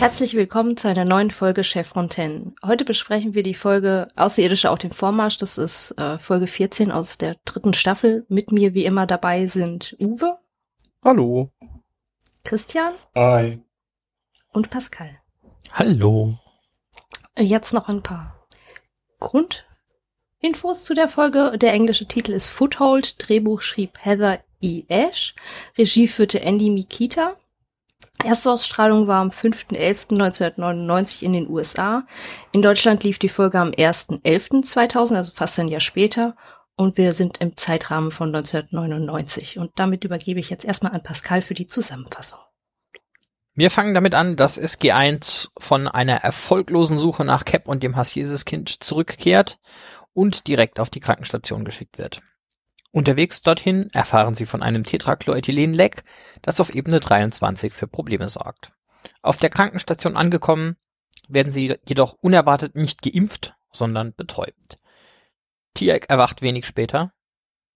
Herzlich willkommen zu einer neuen Folge Chef Fontaine. Heute besprechen wir die Folge Außerirdische auf dem Vormarsch. Das ist äh, Folge 14 aus der dritten Staffel. Mit mir wie immer dabei sind Uwe. Hallo. Christian. Hi. Und Pascal. Hallo. Jetzt noch ein paar Grundinfos zu der Folge. Der englische Titel ist Foothold. Drehbuch schrieb Heather E. Ash. Regie führte Andy Mikita. Erstausstrahlung war am 5.11.1999 in den USA. In Deutschland lief die Folge am 1.11.2000, also fast ein Jahr später. Und wir sind im Zeitrahmen von 1999. Und damit übergebe ich jetzt erstmal an Pascal für die Zusammenfassung. Wir fangen damit an, dass SG1 von einer erfolglosen Suche nach Cap und dem Hassjesus-Kind zurückkehrt und direkt auf die Krankenstation geschickt wird. Unterwegs dorthin erfahren sie von einem Tetrachlorethylen-Leck, das auf Ebene 23 für Probleme sorgt. Auf der Krankenstation angekommen, werden sie jedoch unerwartet nicht geimpft, sondern betäubt. Tiag erwacht wenig später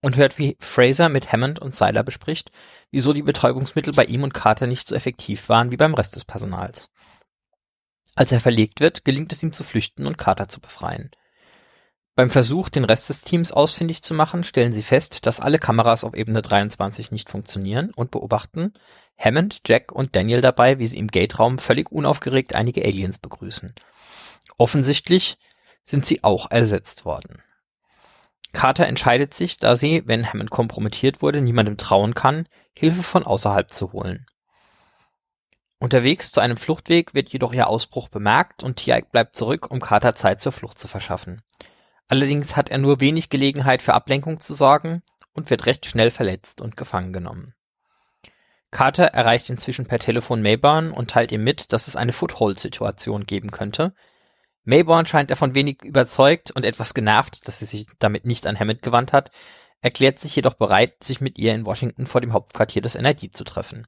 und hört, wie Fraser mit Hammond und Seiler bespricht, wieso die Betäubungsmittel bei ihm und Carter nicht so effektiv waren wie beim Rest des Personals. Als er verlegt wird, gelingt es ihm zu flüchten und Carter zu befreien. Beim Versuch, den Rest des Teams ausfindig zu machen, stellen sie fest, dass alle Kameras auf Ebene 23 nicht funktionieren und beobachten Hammond, Jack und Daniel dabei, wie sie im Gate-Raum völlig unaufgeregt einige Aliens begrüßen. Offensichtlich sind sie auch ersetzt worden. Carter entscheidet sich, da sie, wenn Hammond kompromittiert wurde, niemandem trauen kann, Hilfe von außerhalb zu holen. Unterwegs zu einem Fluchtweg wird jedoch ihr Ausbruch bemerkt und Tiag bleibt zurück, um Carter Zeit zur Flucht zu verschaffen. Allerdings hat er nur wenig Gelegenheit für Ablenkung zu sorgen und wird recht schnell verletzt und gefangen genommen. Carter erreicht inzwischen per Telefon Mayborn und teilt ihm mit, dass es eine Foothold-Situation geben könnte. Mayborn scheint davon wenig überzeugt und etwas genervt, dass sie sich damit nicht an Hammond gewandt hat, erklärt sich jedoch bereit, sich mit ihr in Washington vor dem Hauptquartier des NID zu treffen.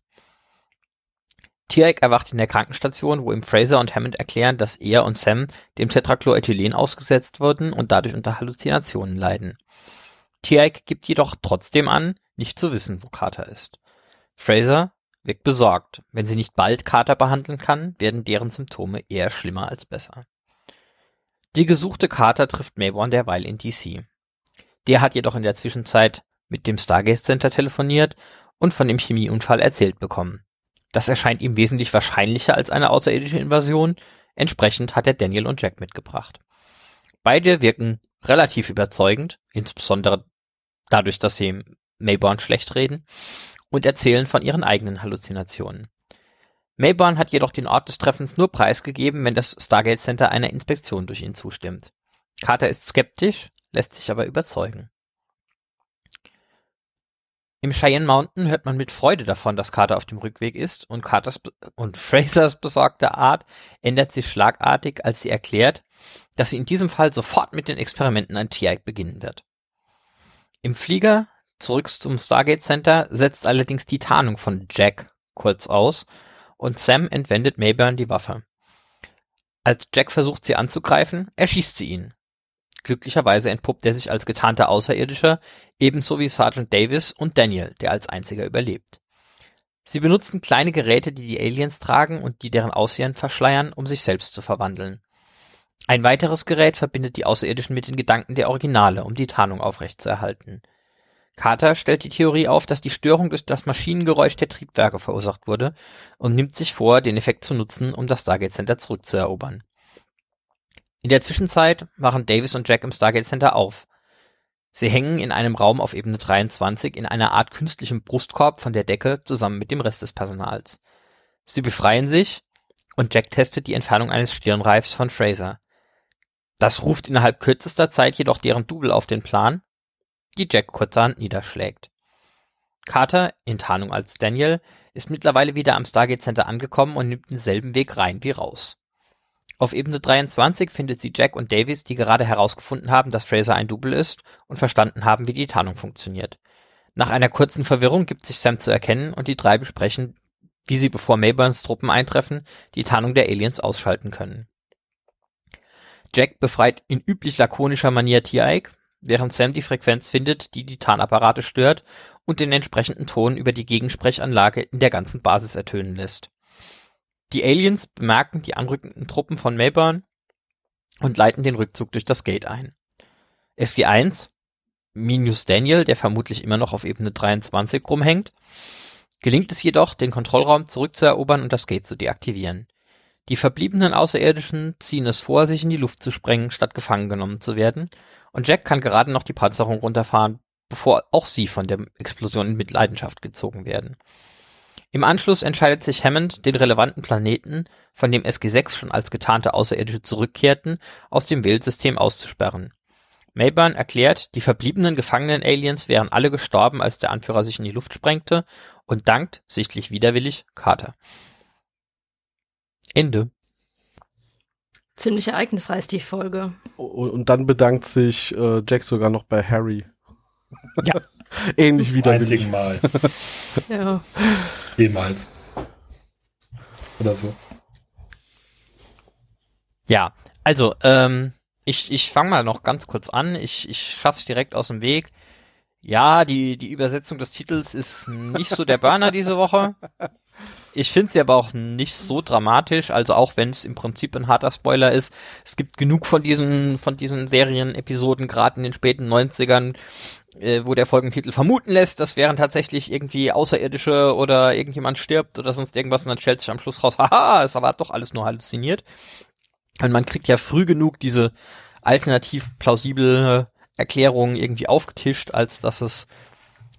Tiag erwacht in der Krankenstation, wo ihm Fraser und Hammond erklären, dass er und Sam dem Tetrachlorethylen ausgesetzt wurden und dadurch unter Halluzinationen leiden. Tiag gibt jedoch trotzdem an, nicht zu wissen, wo Carter ist. Fraser wirkt besorgt. Wenn sie nicht bald Carter behandeln kann, werden deren Symptome eher schlimmer als besser. Die gesuchte Carter trifft Mayborn derweil in DC. Der hat jedoch in der Zwischenzeit mit dem Stargate Center telefoniert und von dem Chemieunfall erzählt bekommen. Das erscheint ihm wesentlich wahrscheinlicher als eine außerirdische Invasion. Entsprechend hat er Daniel und Jack mitgebracht. Beide wirken relativ überzeugend, insbesondere dadurch, dass sie Mayborn schlecht reden und erzählen von ihren eigenen Halluzinationen. Mayborn hat jedoch den Ort des Treffens nur preisgegeben, wenn das Stargate Center einer Inspektion durch ihn zustimmt. Carter ist skeptisch, lässt sich aber überzeugen. Im Cheyenne Mountain hört man mit Freude davon, dass Carter auf dem Rückweg ist und Carters und Frasers besorgte Art ändert sich schlagartig, als sie erklärt, dass sie in diesem Fall sofort mit den Experimenten an TI beginnen wird. Im Flieger zurück zum Stargate Center setzt allerdings die Tarnung von Jack kurz aus und Sam entwendet Mayburn die Waffe. Als Jack versucht sie anzugreifen, erschießt sie ihn. Glücklicherweise entpuppt er sich als getarnter Außerirdischer, ebenso wie Sergeant Davis und Daniel, der als einziger überlebt. Sie benutzen kleine Geräte, die die Aliens tragen und die deren Aussehen verschleiern, um sich selbst zu verwandeln. Ein weiteres Gerät verbindet die Außerirdischen mit den Gedanken der Originale, um die Tarnung aufrechtzuerhalten. Carter stellt die Theorie auf, dass die Störung durch das Maschinengeräusch der Triebwerke verursacht wurde und nimmt sich vor, den Effekt zu nutzen, um das Stargate Center zurückzuerobern. In der Zwischenzeit machen Davis und Jack im Stargate Center auf. Sie hängen in einem Raum auf Ebene 23 in einer Art künstlichem Brustkorb von der Decke zusammen mit dem Rest des Personals. Sie befreien sich und Jack testet die Entfernung eines Stirnreifs von Fraser. Das ruft innerhalb kürzester Zeit jedoch deren Double auf den Plan, die Jack kurzerhand niederschlägt. Carter, in Tarnung als Daniel, ist mittlerweile wieder am Stargate Center angekommen und nimmt denselben Weg rein wie raus. Auf Ebene 23 findet sie Jack und Davies, die gerade herausgefunden haben, dass Fraser ein Double ist und verstanden haben, wie die Tarnung funktioniert. Nach einer kurzen Verwirrung gibt sich Sam zu erkennen und die drei besprechen, wie sie, bevor Mayburns Truppen eintreffen, die Tarnung der Aliens ausschalten können. Jack befreit in üblich lakonischer Manier T-Ike, während Sam die Frequenz findet, die die Tarnapparate stört und den entsprechenden Ton über die Gegensprechanlage in der ganzen Basis ertönen lässt. Die Aliens bemerken die anrückenden Truppen von Mayburn und leiten den Rückzug durch das Gate ein. SG-1, minus Daniel, der vermutlich immer noch auf Ebene 23 rumhängt, gelingt es jedoch, den Kontrollraum zurückzuerobern und das Gate zu deaktivieren. Die verbliebenen Außerirdischen ziehen es vor, sich in die Luft zu sprengen, statt gefangen genommen zu werden, und Jack kann gerade noch die Panzerung runterfahren, bevor auch sie von der Explosion in Mitleidenschaft gezogen werden. Im Anschluss entscheidet sich Hammond, den relevanten Planeten, von dem SG-6 schon als getarnte Außerirdische zurückkehrten, aus dem Wählsystem auszusperren. Mayburn erklärt, die verbliebenen gefangenen Aliens wären alle gestorben, als der Anführer sich in die Luft sprengte und dankt, sichtlich widerwillig, Carter. Ende. Ziemlich ereignisreich die Folge. Und, und dann bedankt sich äh, Jack sogar noch bei Harry. Ja. Ähnlich widerwillig. Einzigen Mal. Ja. Jemals. Oder so. Ja, also, ähm, ich, ich fange mal noch ganz kurz an. Ich, ich schaff's direkt aus dem Weg. Ja, die, die Übersetzung des Titels ist nicht so der Burner diese Woche. Ich finde sie aber auch nicht so dramatisch, also auch wenn es im Prinzip ein harter Spoiler ist. Es gibt genug von diesen, von diesen Serienepisoden, gerade in den späten 90ern, äh, wo der Folgentitel vermuten lässt, das wären tatsächlich irgendwie Außerirdische oder irgendjemand stirbt oder sonst irgendwas und dann stellt sich am Schluss raus, haha, ist aber doch alles nur halluziniert. Und man kriegt ja früh genug diese alternativ plausible Erklärung irgendwie aufgetischt, als dass es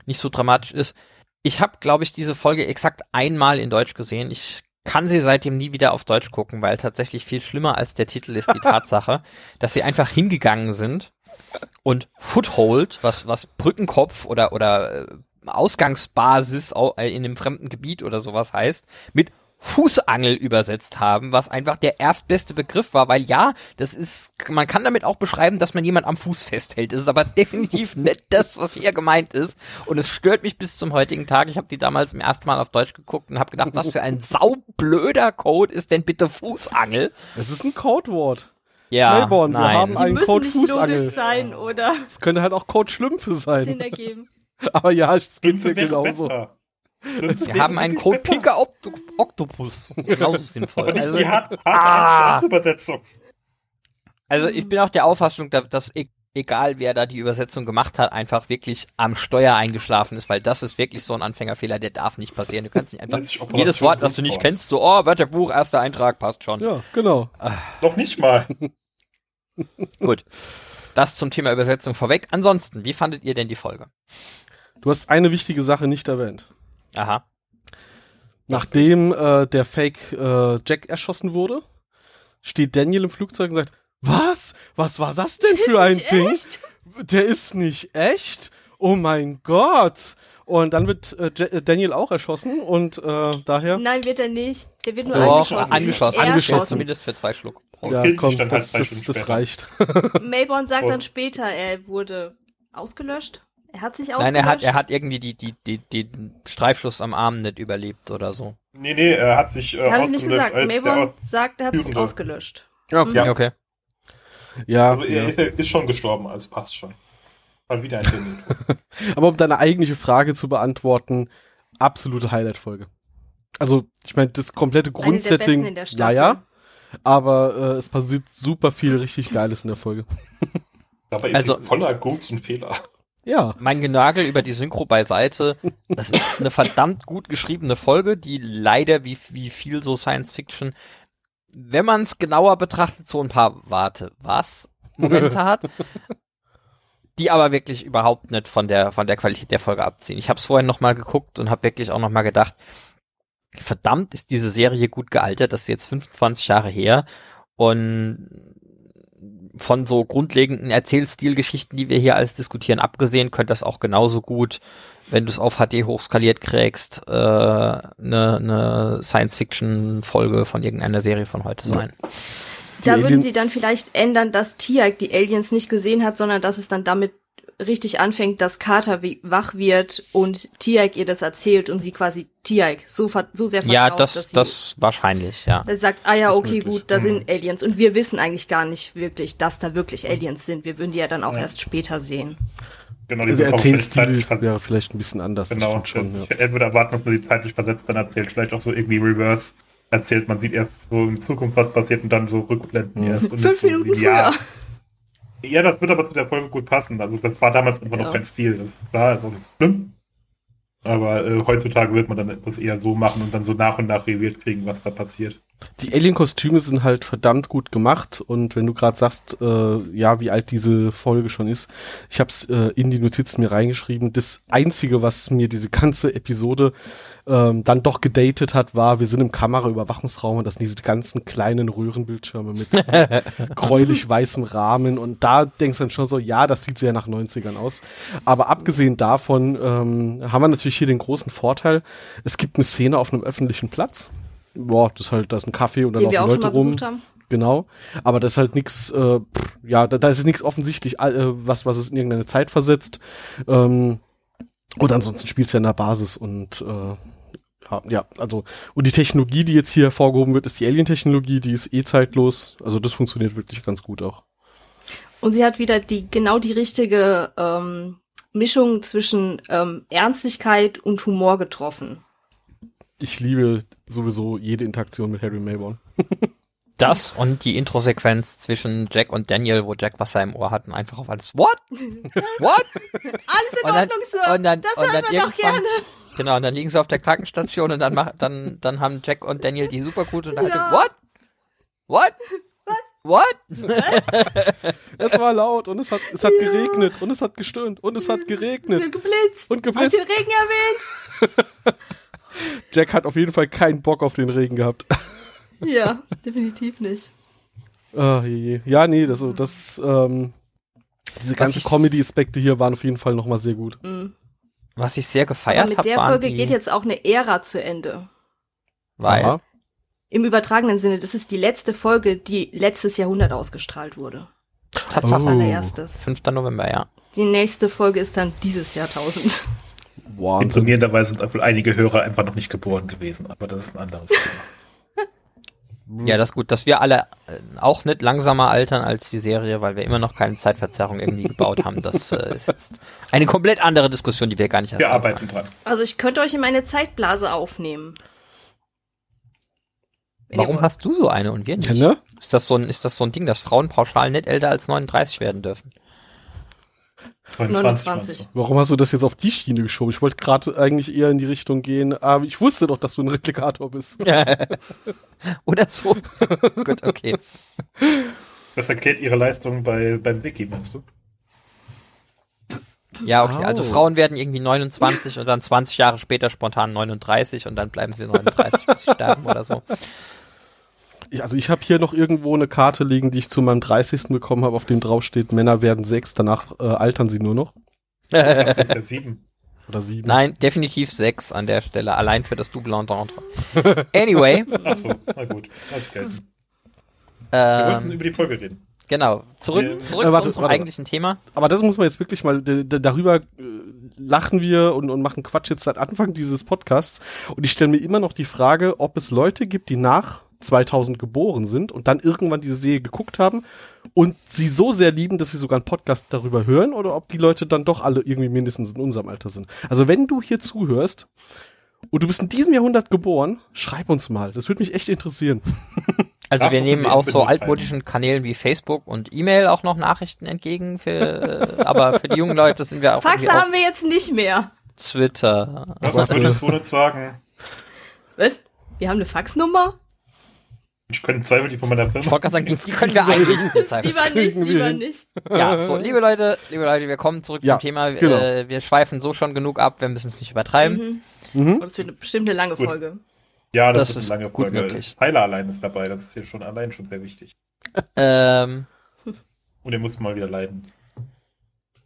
nicht so dramatisch ist. Ich habe, glaube ich, diese Folge exakt einmal in Deutsch gesehen. Ich kann sie seitdem nie wieder auf Deutsch gucken, weil tatsächlich viel schlimmer als der Titel ist die Tatsache, dass sie einfach hingegangen sind und Foothold, was, was Brückenkopf oder, oder äh, Ausgangsbasis in einem fremden Gebiet oder sowas heißt, mit Fußangel übersetzt haben, was einfach der erstbeste Begriff war, weil ja, das ist, man kann damit auch beschreiben, dass man jemand am Fuß festhält. Das ist aber definitiv nicht das, was hier gemeint ist. Und es stört mich bis zum heutigen Tag. Ich habe die damals zum ersten Mal auf Deutsch geguckt und habe gedacht, was für ein saublöder Code ist denn bitte Fußangel? Es ist ein Codewort. Ja, Melbourne, nein. wir haben Die einen müssen Code nicht Fußangel. logisch sein oder Es könnte halt auch Code Schlümpfe Sinn sein. ergeben. Aber ja, es geht mir genauso. besser. Wir haben einen Code Pinker Oct Octopus. Genauso sinnvoll. Aber nicht Also, die hart, hart Ah. Übersetzung. also ich bin auch der Auffassung, dass, e egal wer da die Übersetzung gemacht hat, einfach wirklich am Steuer eingeschlafen ist, weil das ist wirklich so ein Anfängerfehler, der darf nicht passieren. Du kannst nicht einfach jedes Wort, was du nicht kennst, so, oh, Wörterbuch, erster Eintrag, passt schon. Ja, genau. Noch nicht mal. Gut. Das zum Thema Übersetzung vorweg. Ansonsten, wie fandet ihr denn die Folge? Du hast eine wichtige Sache nicht erwähnt. Aha. Nachdem äh, der Fake äh, Jack erschossen wurde, steht Daniel im Flugzeug und sagt, was? Was war das denn für ein Nicht Ding? echt? Der ist nicht echt? Oh mein Gott. Und dann wird äh, äh, Daniel auch erschossen und äh, daher, Nein, wird er nicht. Der wird nur Doch, angeschossen. angeschossen. Angeschossen. Zumindest für zwei Schluck. Ja, killt sich komm, dann halt das, zwei das, das reicht. Mayborn sagt Oh. dann später, er wurde ausgelöscht. Er hat sich ausgelöscht. Nein, er hat, er hat irgendwie die, die, die, die Streifschuss am Arm nicht überlebt oder so. Nee, nee, er hat sich äh, Habe ich nicht gesagt. Mayborn aus- sagt, er hat sich ausgelöscht. Okay. Ja. Okay. Ja, Also ja. er ist schon gestorben, also passt schon. Mal wieder ein Termin. Aber um deine eigentliche Frage zu beantworten, absolute Highlight-Folge. Also, ich meine, das komplette Eine der besten Grundsetting, in der ja, Staffel. ja, aber äh, es passiert super viel richtig Geiles in der Folge. Dabei ist Also- sie voller Guts und Fehler. Ja, Mein Genagel über die Synchro beiseite. Das ist eine verdammt gut geschriebene Folge, die leider wie, wie viel so Science Fiction, wenn man es genauer betrachtet, so ein paar Warte, was Momente hat, die aber wirklich überhaupt nicht von der von der Qualität der Folge abziehen. Ich habe es vorhin noch mal geguckt und habe wirklich auch noch mal gedacht, verdammt ist diese Serie gut gealtert. Das ist jetzt 25 Jahre her und von so grundlegenden Erzählstilgeschichten, die wir hier alles diskutieren, abgesehen, könnte das auch genauso gut, wenn du es auf HD hochskaliert kriegst, äh, eine ne Science-Fiction-Folge von irgendeiner Serie von heute sein. Da würden sie dann vielleicht ändern, dass Tiag die Aliens nicht gesehen hat, sondern dass es dann damit richtig anfängt, dass Carter wie, wach wird und Tiag ihr das erzählt und sie quasi Tiag so, so sehr vertraut, Ja, dass das, sie, das wahrscheinlich, ja. dass sie sagt, ah ja, okay, möglich. gut, da Mhm. sind Aliens und wir wissen eigentlich gar nicht wirklich, dass da wirklich Aliens sind. Wir würden die ja dann auch Ja. erst später sehen. Genau, diese Erzählstil komplette wäre vielleicht ein bisschen anders. Genau, schon, ja. ich, er würde erwarten, dass man die zeitlich versetzt dann erzählt. Vielleicht auch so irgendwie reverse. erzählt. Man sieht erst so in Zukunft, was passiert und dann so Rückblenden Mhm. erst. Und Fünf so Minuten linear. früher. Ja, das wird aber zu der Folge gut passen. Also das war damals einfach Ja. noch kein Stil. Das ist klar, ist auch nicht schlimm. Aber äh, heutzutage wird man dann etwas eher so machen und dann so nach und nach reviert kriegen, was da passiert. Die Alien-Kostüme sind halt verdammt gut gemacht und wenn du gerade sagst, äh, ja, wie alt diese Folge schon ist, ich habe es äh, in die Notizen mir reingeschrieben. Das Einzige, was mir diese ganze Episode ähm, dann doch gedatet hat, war, wir sind im Kameraüberwachungsraum und das sind diese ganzen kleinen Röhrenbildschirme mit gräulich weißem Rahmen und da denkst du dann schon so, ja, das sieht sehr nach 90ern aus. Aber abgesehen davon ähm, haben wir natürlich hier den großen Vorteil, es gibt eine Szene auf einem öffentlichen Platz. Boah, das ist halt, da ist ein Kaffee und dann Den laufen schon Leute rum. haben. Genau. Aber das ist halt nichts, äh, ja, da, da ist nichts offensichtlich, äh, was, was es in irgendeine Zeit versetzt. Ähm, oder ansonsten spielt's ja in der Basis und äh, ja, also, und die Technologie, die jetzt hier hervorgehoben wird, ist die Alien-Technologie, die ist eh zeitlos. Also das funktioniert wirklich ganz gut auch. Und sie hat wieder die genau die richtige ähm, Mischung zwischen ähm, Ernstigkeit und Humor getroffen. Ich liebe sowieso jede Interaktion mit Harry Mayborn. Das und die Intro-Sequenz zwischen Jack und Daniel, wo Jack Wasser im Ohr hat und einfach auf alles, what? What? Alles in Und dann- Ordnung, Sir. und dann- das und hören dann wir doch gerne. Genau, und dann liegen sie auf der Krankenstation und dann, mach, dann, dann haben Jack und Daniel die supergute Unterhaltung. Ja. What? What? What? Es war laut und es hat, es hat geregnet und es hat gestöhnt und es hat geregnet. Geblitzt. Und geblitzt. Hab ich den Regen erwähnt? Jack hat auf jeden Fall keinen Bock auf den Regen gehabt. Ja, definitiv nicht. Ah, je, je. Ja, nee, das, das, ähm, diese ganzen Comedy-Aspekte hier waren auf jeden Fall nochmal sehr gut. Mhm. Was ich sehr gefeiert Aber mit habe, der Folge geht jetzt auch eine Ära zu Ende. weil, Aha. Im übertragenen Sinne, das ist die letzte Folge, die letztes Jahrhundert ausgestrahlt wurde. Tatsache, Oh. Allererstes. 5. November, ja. Die nächste Folge ist dann dieses Jahrtausend. Wahnsinn. Informierenderweise sind wohl einige Hörer einfach noch nicht geboren gewesen, aber das ist ein anderes Thema. Ja, das ist gut, dass wir alle äh, auch nicht langsamer altern als die Serie, weil wir immer noch keine Zeitverzerrung irgendwie gebaut haben. Das äh, ist jetzt eine komplett andere Diskussion, die wir gar nicht erst Wir arbeiten dran. Also ich könnte euch in meine Zeitblase aufnehmen. Wenn Warum hast du so eine und wir nicht? Ja, ne? Ist das so ein, ist das so ein Ding, dass Frauen pauschal nicht älter als 39 werden dürfen? 29. meinst du? Warum hast du das jetzt auf die Schiene geschoben? Ich wollte gerade eigentlich eher in die Richtung gehen, aber ich wusste doch, dass du ein Replikator bist. Oder so. Gut, okay. Das erklärt ihre Leistung bei, beim Wiki, meinst du? Ja, okay. Also Au. Frauen werden irgendwie 29 und dann 20 Jahre später spontan 39 und dann bleiben sie 39, bis sie sterben oder so. Ich, also ich habe hier noch irgendwo eine Karte liegen, die ich zu meinem 30. bekommen habe, auf dem drauf steht, Männer werden sechs, danach äh, altern sie nur noch. Das ist ja sieben. Oder sieben. Nein, definitiv 6 an der Stelle, allein für das Double Entendre. Anyway, Achso, na gut. Lass gelten. Wir wollten ähm, über die Folge reden. genau. Zurück, zurück äh, warte, unserem warte. eigentlichen Thema. Aber das muss man jetzt wirklich mal, darüber äh, lachen wir und, und machen Quatsch jetzt seit Anfang dieses Podcasts. Und ich stelle mir immer noch die Frage, ob es Leute gibt, die nach 2000 geboren sind und dann irgendwann diese Serie geguckt haben und sie so sehr lieben, dass sie sogar einen Podcast darüber hören oder ob die Leute dann doch alle irgendwie mindestens in unserem Alter sind. Also wenn du hier zuhörst und du bist in diesem Jahrhundert geboren, schreib uns mal. Das würde mich echt interessieren. Also Darf wir nehmen auf so altmodischen Kanälen wie Facebook und E-Mail auch noch Nachrichten entgegen, für, äh, aber für die jungen Leute sind wir auch Faxe haben wir jetzt nicht mehr. Twitter. Was würdest du nicht sagen? Was? Wir haben eine Faxnummer? Ich könnte Zweifel die von meiner Ich Firma. wollte gerade sagen, die können wir eigentlich nicht zeigen. Lieber nicht, lieber nicht. Ja, so, liebe Leute, liebe Leute, wir kommen zurück Ja, zum Thema. genau. Äh, wir schweifen so schon genug ab, wir müssen es nicht übertreiben. Mhm. Mhm. Oh, das wird eine, bestimmt eine lange Gut. Folge. Ja, das, Das ist ist eine lange gut Folge. möglich. Tyler allein ist dabei, das ist hier schon allein schon sehr wichtig. Ähm, Und er muss mal wieder leiden.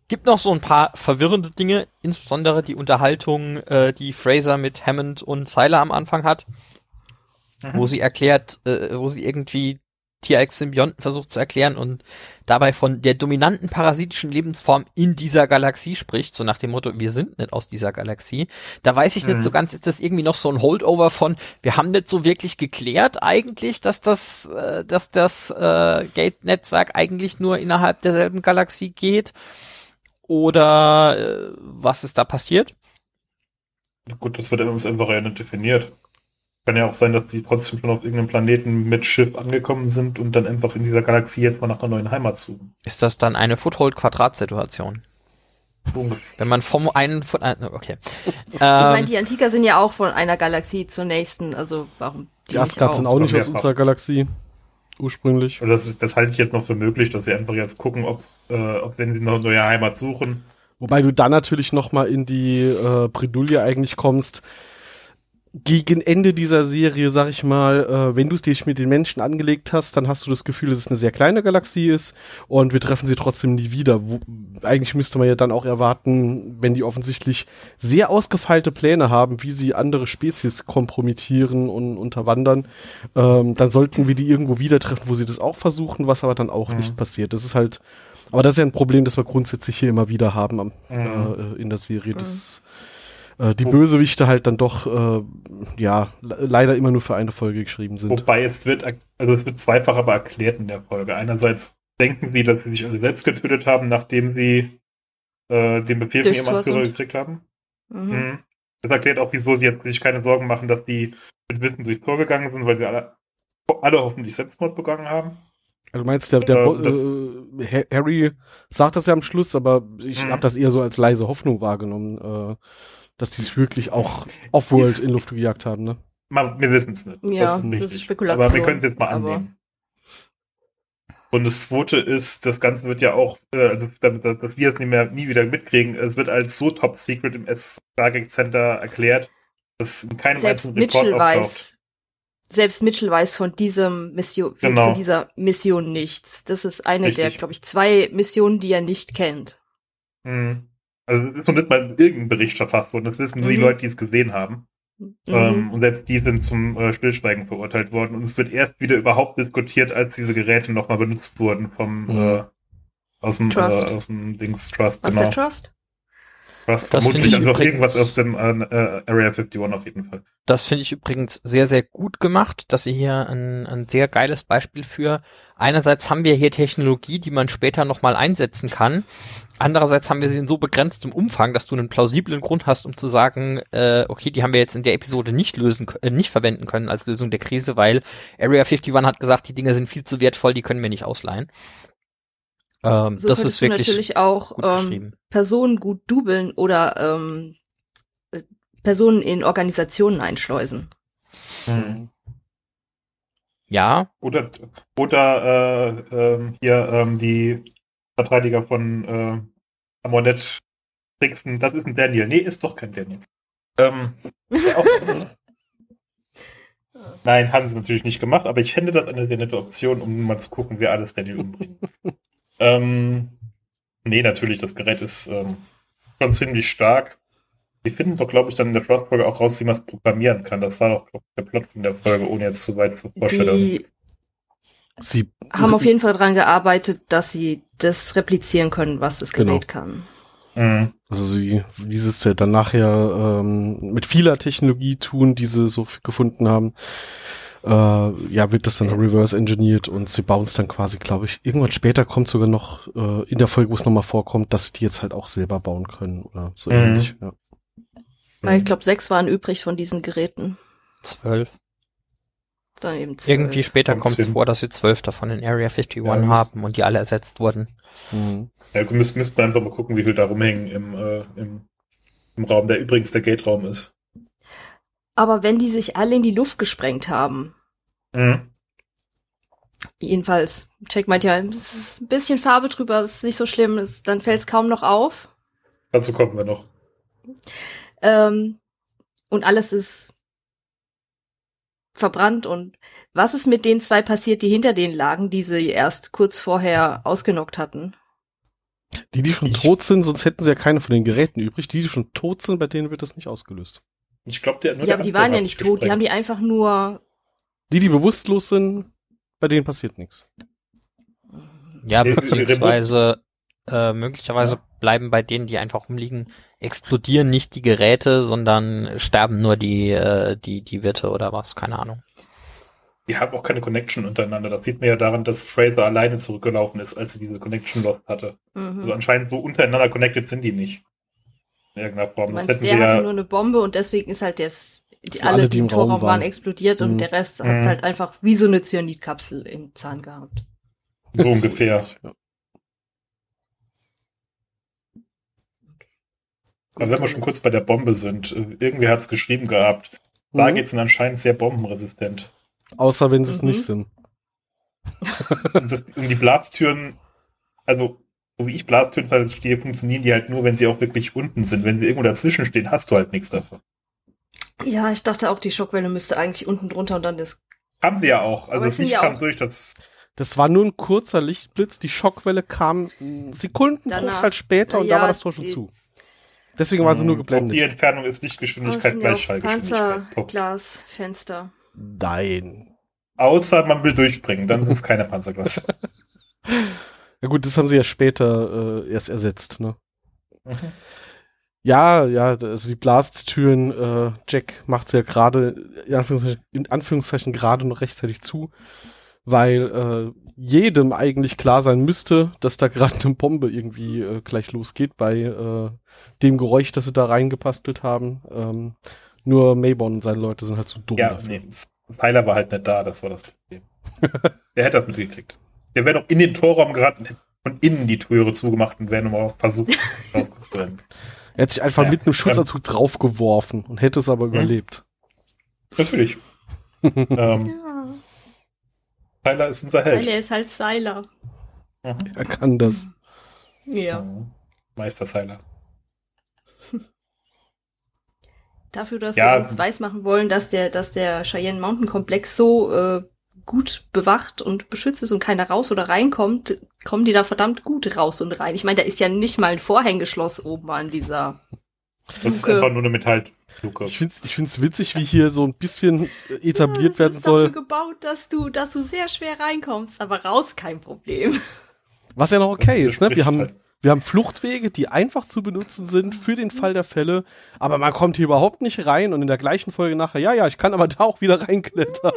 gibt noch so ein paar verwirrende Dinge, insbesondere die Unterhaltung, äh, die Fraser mit Hammond und Seiler am Anfang hat, Mhm. wo sie erklärt, äh, wo sie irgendwie T-Rex-Symbionten versucht zu erklären und dabei von der dominanten parasitischen Lebensform in dieser Galaxie spricht, so nach dem Motto, wir sind nicht aus dieser Galaxie. Da weiß ich Mhm. nicht so ganz, ist das irgendwie noch so ein Holdover von, wir haben nicht so wirklich geklärt eigentlich, dass das, äh, dass das äh, Gate-Netzwerk eigentlich nur innerhalb derselben Galaxie geht? Oder äh, was ist da passiert? Gut, das wird in uns einfach ja nicht definiert. Kann ja auch sein, dass die trotzdem schon auf irgendeinem Planeten mit Schiff angekommen sind und dann einfach in dieser Galaxie jetzt mal nach einer neuen Heimat suchen. Ist das dann eine Foothold-Quadrat-Situation? Wenn man vom einen von äh, okay. Ich meine, die Antiker sind ja auch von einer Galaxie zur nächsten, also warum die, die Asgard sind auch nicht aus unserer Galaxie ursprünglich. Und das, ist, das halte ich jetzt noch für möglich, dass sie einfach jetzt gucken, ob, äh, ob wenn sie noch eine neue Heimat suchen. Wobei du dann natürlich noch mal in die äh, Bredouille eigentlich kommst, gegen Ende dieser Serie, sag ich mal, äh, wenn du es dich mit den Menschen angelegt hast, dann hast du das Gefühl, dass es eine sehr kleine Galaxie ist und wir treffen sie trotzdem nie wieder. Wo, eigentlich müsste man ja dann auch erwarten, wenn die offensichtlich sehr ausgefeilte Pläne haben, wie sie andere Spezies kompromittieren und unterwandern, ähm, dann sollten wir die irgendwo wieder treffen, wo sie das auch versuchen, was aber dann auch mhm. nicht passiert. Das ist halt, aber das ist ja ein Problem, das wir grundsätzlich hier immer wieder haben am, mhm. äh, in der Serie. Das mhm äh, die Wo Bösewichte halt dann doch, äh, ja, leider immer nur für eine Folge geschrieben sind. Wobei es wird, also es wird zweifach aber erklärt in der Folge. Einerseits denken sie, dass sie sich alle selbst getötet haben, nachdem sie äh, den Befehl von ihrem Anführer gekriegt haben. Mhm. Mhm. Das erklärt auch, wieso sie jetzt sich keine Sorgen machen, dass die mit Wissen durchs Tor gegangen sind, weil sie alle, alle hoffentlich Selbstmord begangen haben. Also meinst der, der äh, äh, Harry sagt das ja am Schluss, aber ich mhm. habe das eher so als leise Hoffnung wahrgenommen. Äh, dass die es wirklich auch Offworld in Luft gejagt haben, ne? Man, wir wissen es nicht. Ja, das ist, das ist Spekulation. Aber wir können es jetzt mal annehmen. Und das zweite ist, das Ganze wird ja auch, äh, also dass wir es nie mehr nie wieder mitkriegen, es wird als so top secret im S-Stargate Center erklärt, dass in keinem selbst einzelnen Report Mitchell auftaucht. weiß, selbst Mitchell weiß von diesem Mission, genau. von dieser Mission nichts. Das ist eine Richtig. der, glaube ich, zwei Missionen, die er nicht kennt. Mhm. Also es ist noch nicht mal irgendein Bericht verfasst worden. Das wissen nur mhm. die Leute, die es gesehen haben. Mhm. Ähm, und selbst die sind zum äh, Stillschweigen verurteilt worden. Und es wird erst wieder überhaupt diskutiert, als diese Geräte nochmal benutzt wurden vom mhm. äh, aus dem, Trust. Äh, aus dem Dings Trust. Aus genau. der Trust? Was das vermutlich also irgendwas aus dem äh, äh Area 51 auf jeden Fall. Das finde ich übrigens sehr, sehr gut gemacht, dass sie hier ein, ein sehr geiles Beispiel für einerseits haben wir hier Technologie, die man später nochmal einsetzen kann. Andererseits haben wir sie in so begrenztem Umfang, dass du einen plausiblen Grund hast, um zu sagen, äh, okay, die haben wir jetzt in der Episode nicht lösen, äh, nicht verwenden können als Lösung der Krise, weil Area 51 hat gesagt, die Dinge sind viel zu wertvoll, die können wir nicht ausleihen. Ähm, so das ist wirklich natürlich auch ähm, Personen gut dubeln oder ähm, äh, Personen in Organisationen einschleusen. Mhm. Ja. Oder, oder äh, äh, hier ähm, die Verteidiger von äh, Amonet tricksen, das ist ein Daniel. Nee, ist doch kein Daniel. Ähm, Nein, haben sie natürlich nicht gemacht, aber ich fände das eine sehr nette Option, um mal zu gucken, wer alles Daniel umbringt. ähm, nee, natürlich, das Gerät ist ähm, schon ziemlich stark. Sie finden doch, glaube ich, dann in der Trust-Folge auch raus, wie man es programmieren kann. Das war doch glaub, der Plot von der Folge, ohne jetzt zu weit zu vorstellen. Die sie haben auf jeden Fall daran gearbeitet, dass sie das replizieren können, was das Gerät genau. kann. Mhm. Also sie, wie sie es ja dann nachher ähm, mit vieler Technologie tun, die sie so gefunden haben, äh, ja, wird das dann reverse engineert und sie bauen es dann quasi, glaube ich, irgendwann später kommt sogar noch äh, in der Folge, wo es nochmal vorkommt, dass sie die jetzt halt auch selber bauen können oder so mhm. ähnlich. Ja. Weil ich glaube, sechs waren übrig von diesen Geräten. Zwölf. Dann eben zwölf. Irgendwie später kommt es vor, dass sie zwölf davon in Area 51 ja, haben und die alle ersetzt wurden. Mhm. Ja, müsst, müsst man einfach mal gucken, wie viel da rumhängen im, äh, im, im Raum, der übrigens der Gate-Raum ist. Aber wenn die sich alle in die Luft gesprengt haben. Mhm. Jedenfalls, Check meint ja, es ist ein bisschen Farbe drüber, ist nicht so schlimm, ist, dann fällt es kaum noch auf. Dazu kommen wir noch. Ähm, und alles ist verbrannt und was ist mit den zwei passiert, die hinter denen lagen, die sie erst kurz vorher ausgenockt hatten? Die, die schon ich, tot sind, sonst hätten sie ja keine von den Geräten übrig. Die, die schon tot sind, bei denen wird das nicht ausgelöst. Ich glaube, der. Ja, aber die waren ja nicht tot, die haben die einfach nur. Die, die bewusstlos sind, bei denen passiert nichts. Ja, beziehungsweise äh, möglicherweise ja. bleiben bei denen, die einfach rumliegen, explodieren nicht die Geräte, sondern sterben nur die, äh, die, die Wirte oder was, keine Ahnung. Die haben auch keine Connection untereinander. Das sieht man ja daran, dass Fraser alleine zurückgelaufen ist, als sie diese Connection lost hatte. Mhm. Also anscheinend so untereinander connected sind die nicht. Irgendeiner Form. Du meinst, der hatte ja nur eine Bombe und deswegen ist halt das die, So alle, alle, die im im Raum Torraum waren, waren. explodiert Mhm. und der Rest Mhm. hat halt einfach wie so eine Cyanidkapsel im Zahn gehabt. So ungefähr. Ja. Aber wenn wir schon kurz bei der Bombe sind, äh, irgendwie hat es geschrieben gehabt, Stargates sind anscheinend sehr bombenresistent. Außer wenn sie es Mhm. nicht sind. Und, das, und die Blastüren, also so wie ich Blastüren verstehe, funktionieren die halt nur, wenn sie auch wirklich unten sind. Wenn sie irgendwo dazwischen stehen, hast du halt nichts davon. Ja, ich dachte auch, die Schockwelle müsste eigentlich unten drunter und dann das. Haben sie ja auch. Also das Licht ja kam auch- durch, das Das war nur ein kurzer Lichtblitz. Die Schockwelle kam einen Sekundenbruchteil später und Ja, da war das Tor schon die- zu. Deswegen waren sie nur Auf die geblendet. Entfernung ist Lichtgeschwindigkeit gleich Schallgeschwindigkeit. Punkt. Panzerglasfenster. Nein. Außer man will durchspringen, dann sind es keine Panzerglas. Ja gut, das haben sie ja später äh, erst ersetzt. Ne? Mhm. Ja, ja, also die Blasttüren, äh, Jack macht sie ja gerade, in Anführungszeichen, Anführungszeichen gerade noch rechtzeitig zu, weil äh, jedem eigentlich klar sein müsste, dass da gerade eine Bombe irgendwie äh, gleich losgeht bei äh, dem Geräusch, das sie da reingepastelt haben. Ähm, nur Mayborn und seine Leute sind halt so dumm Ja, dafür. nee, Tyler war halt nicht da, das war das Problem. Der hätte das mitgekriegt. Der wäre doch in den Torraum gerannt und hätte von innen die Türe zugemacht und wäre nochmal versucht, rauszurennen. Er hat sich einfach Ja, mit einem Schutzanzug draufgeworfen und hätte es aber überlebt. Natürlich. ähm, Ja. Tyler ist unser Held. Seiler ist halt Seiler. Mhm. Er kann das. Ja. Mhm. Meister Seiler. Dafür, dass Ja. wir uns weismachen wollen, dass der, dass der Cheyenne Mountain Komplex so äh, gut bewacht und beschützt ist und keiner raus oder reinkommt, kommen die da verdammt gut raus und rein. Ich meine, da ist ja nicht mal ein Vorhängeschloss oben an dieser. Das ist Luke. einfach nur eine Metallluke. Ich find's, ich find's witzig, wie hier so ein bisschen äh, etabliert Ja, das werden ist soll. dafür gebaut, dass du, dass du sehr schwer reinkommst, aber raus kein Problem. Was ja noch okay ist, ne? Wir haben, halt. wir haben Fluchtwege, die einfach zu benutzen sind für den Fall der Fälle, aber man kommt hier überhaupt nicht rein und in der gleichen Folge nachher, ja, ja, ich kann aber da auch wieder reinklettern.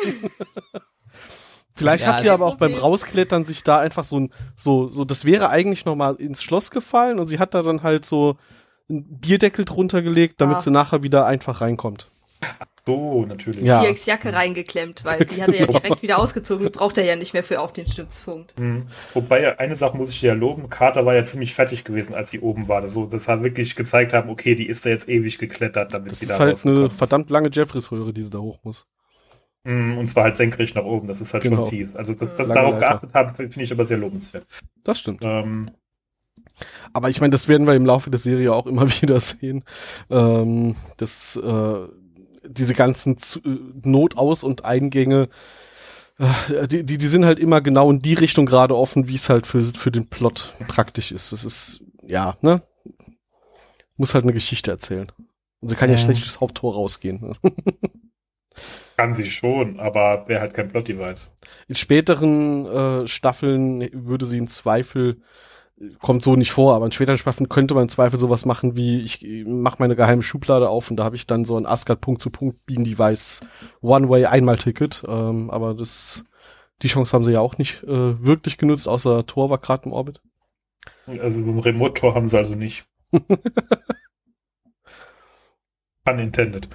Vielleicht Ja, hat sie also- aber auch beim Problem. Rausklettern sich da einfach so ein, so, so, das wäre eigentlich noch mal ins Schloss gefallen und sie hat da dann halt so einen Bierdeckel drunter gelegt, damit Ah. sie nachher wieder einfach reinkommt. So, natürlich. Ja. T-Rex Jacke reingeklemmt, weil die hat er ja direkt wieder ausgezogen, braucht er ja nicht mehr für auf den Stützpunkt. Mhm. Wobei, eine Sache muss ich dir ja loben, Carter war ja ziemlich fertig gewesen, als sie oben war. So, dass wir wirklich gezeigt haben, okay, die ist da jetzt ewig geklettert, damit Das sie ist da halt eine verdammt lange Jeffreys-Röhre, die sie da hoch muss. Mhm, Und zwar halt senkrecht nach oben, das ist halt Genau. schon fies. Also, dass Lange darauf Leiter. geachtet haben, finde ich aber sehr lobenswert. Das stimmt. Ähm, Aber ich meine, das werden wir im Laufe der Serie auch immer wieder sehen. Ähm, dass äh, diese ganzen zu, äh, Notaus- und Eingänge, äh, die, die, die sind halt immer genau in die Richtung gerade offen, wie es halt für, für den Plot praktisch ist. Das ist, ja, ne? Muss halt eine Geschichte erzählen. Und sie kann ja Mhm. schlecht durchs Haupttor rausgehen. Ne? kann sie schon, aber wäre halt kein Plot-Device. In späteren äh, Staffeln würde sie im Zweifel, kommt so nicht vor, aber in späteren Staffeln könnte man im Zweifel sowas machen wie, ich mache meine geheime Schublade auf und da habe ich dann so ein Asgard Punkt-zu-Punkt Beam-Device One-Way-Einmal-Ticket. Ähm, aber das, die Chance haben sie ja auch nicht äh, wirklich genutzt, außer Thor war gerade im Orbit. Also so ein Remote-Tor haben sie also nicht. Pun intended.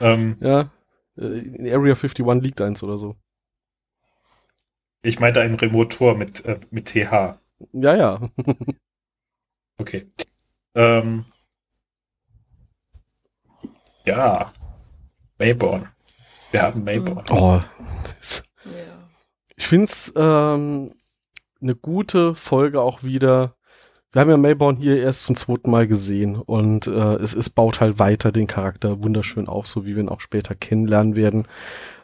Ähm, Ja, äh, in Area 51 liegt eins oder so. ich meinte ein Remote-Tor mit, äh, mit TH. Ja, ja. Okay. Ähm, ja. Mayborn. Wir haben Mayborn. Oh. Ich find's ähm, eine gute Folge auch wieder. Wir haben ja Mayborn hier erst zum zweiten Mal gesehen und äh, es, es baut halt weiter den Charakter wunderschön auf, so wie wir ihn auch später kennenlernen werden.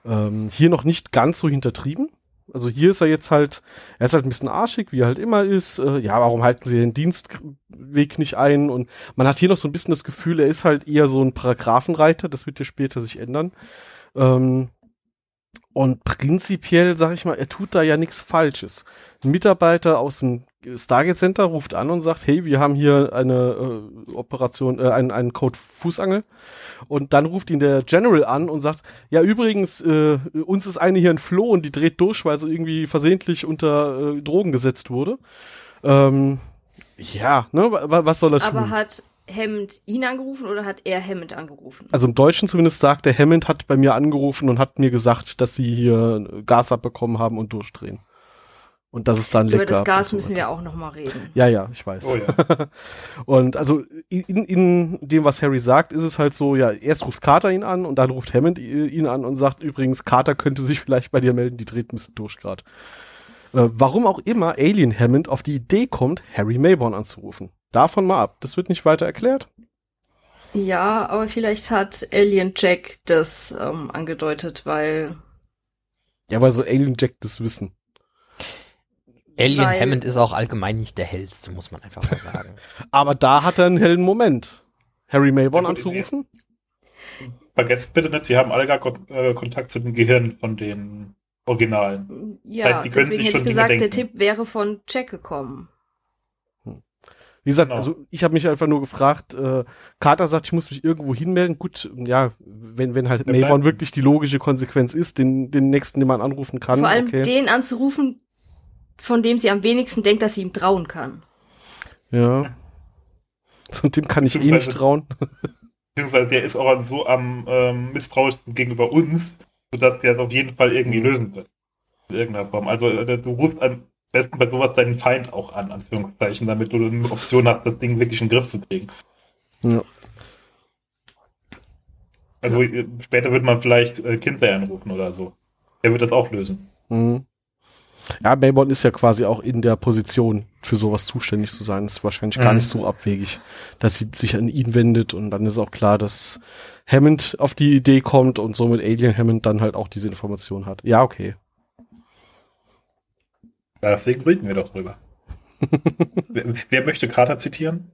Ähm, hier noch nicht ganz so hintertrieben. Also hier ist er jetzt halt, er ist halt ein bisschen arschig, wie er halt immer ist. Äh, ja, warum halten sie den Dienstweg nicht ein? Und man hat hier noch so ein bisschen das Gefühl, er ist halt eher so ein Paragraphenreiter. Das wird ja später sich ändern. Ähm, und prinzipiell, sag ich mal, er tut da ja nichts Falsches. Ein Mitarbeiter aus dem Stargate Center ruft an und sagt, hey, wir haben hier eine äh, Operation, äh, einen, einen Code Fußangel. Und dann ruft ihn der General an und sagt, ja, übrigens, äh, uns ist eine hier entflohen, die dreht durch, weil sie irgendwie versehentlich unter äh, Drogen gesetzt wurde. Ähm, ja, ne, wa- wa- was soll er Aber tun? hat, Hammond ihn angerufen oder hat er Hammond angerufen? Also im Deutschen zumindest sagt der Hammond hat bei mir angerufen und hat mir gesagt, dass sie hier Gas abbekommen haben und durchdrehen. Und dass es dann Über das Gas so müssen wir auch noch mal reden. Ja, ja, ich weiß. Oh ja. und also in, in dem, was Harry sagt, ist es halt so, ja, erst ruft Carter ihn an und dann ruft Hammond ihn an und sagt übrigens, Carter könnte sich vielleicht bei dir melden, die dreht ein bisschen durch grad. Äh, warum auch immer Alien Hammond auf die Idee kommt, Harry Mayborn anzurufen. Davon mal ab. Das wird nicht weiter erklärt. Ja, aber vielleicht hat Alien Jack das ähm, angedeutet, weil Ja, weil so Alien Jack das wissen. Alien Weil- Hammond ist auch allgemein nicht der hellste, muss man einfach mal sagen. Aber da hat er einen hellen Moment. Harry Mayborn anzurufen? Vergesst bitte nicht, sie haben alle gar Kon äh, Kontakt zu den Gehirnen von den Originalen. ja, heißt, die können deswegen sich hätte ich gesagt, der. Tipp wäre von Jack gekommen. Wie gesagt, Genau. also ich habe mich einfach nur gefragt, äh, Carter sagt, ich muss mich irgendwo hinmelden. Gut, ja, wenn, wenn halt Mayborn wirklich die logische Konsequenz ist, den, den nächsten, den man anrufen kann. Vor allem okay. den anzurufen, von dem sie am wenigsten denkt, dass sie ihm trauen kann. Ja. So, dem kann ich eh nicht trauen. Beziehungsweise der ist auch so am ähm, misstrauischsten gegenüber uns, sodass der es auf jeden Fall irgendwie Mhm. lösen wird. In irgendeiner Form. Also äh, du rufst am besten bei sowas deinen Feind auch an, Anführungszeichen, damit du eine Option hast, das Ding wirklich in den Griff zu kriegen. Ja. Also äh, später wird man vielleicht äh, Kinsey anrufen oder so. Der wird das auch lösen. Mhm. Ja, Mayborn ist ja quasi auch in der Position, für sowas zuständig zu sein. Ist wahrscheinlich gar Mhm. nicht so abwegig, dass sie sich an ihn wendet und dann ist auch klar, dass Hammond auf die Idee kommt und somit Alien Hammond dann halt auch diese Information hat. Ja, okay. Ja, Deswegen reden wir doch drüber. wer, wer möchte Carter zitieren?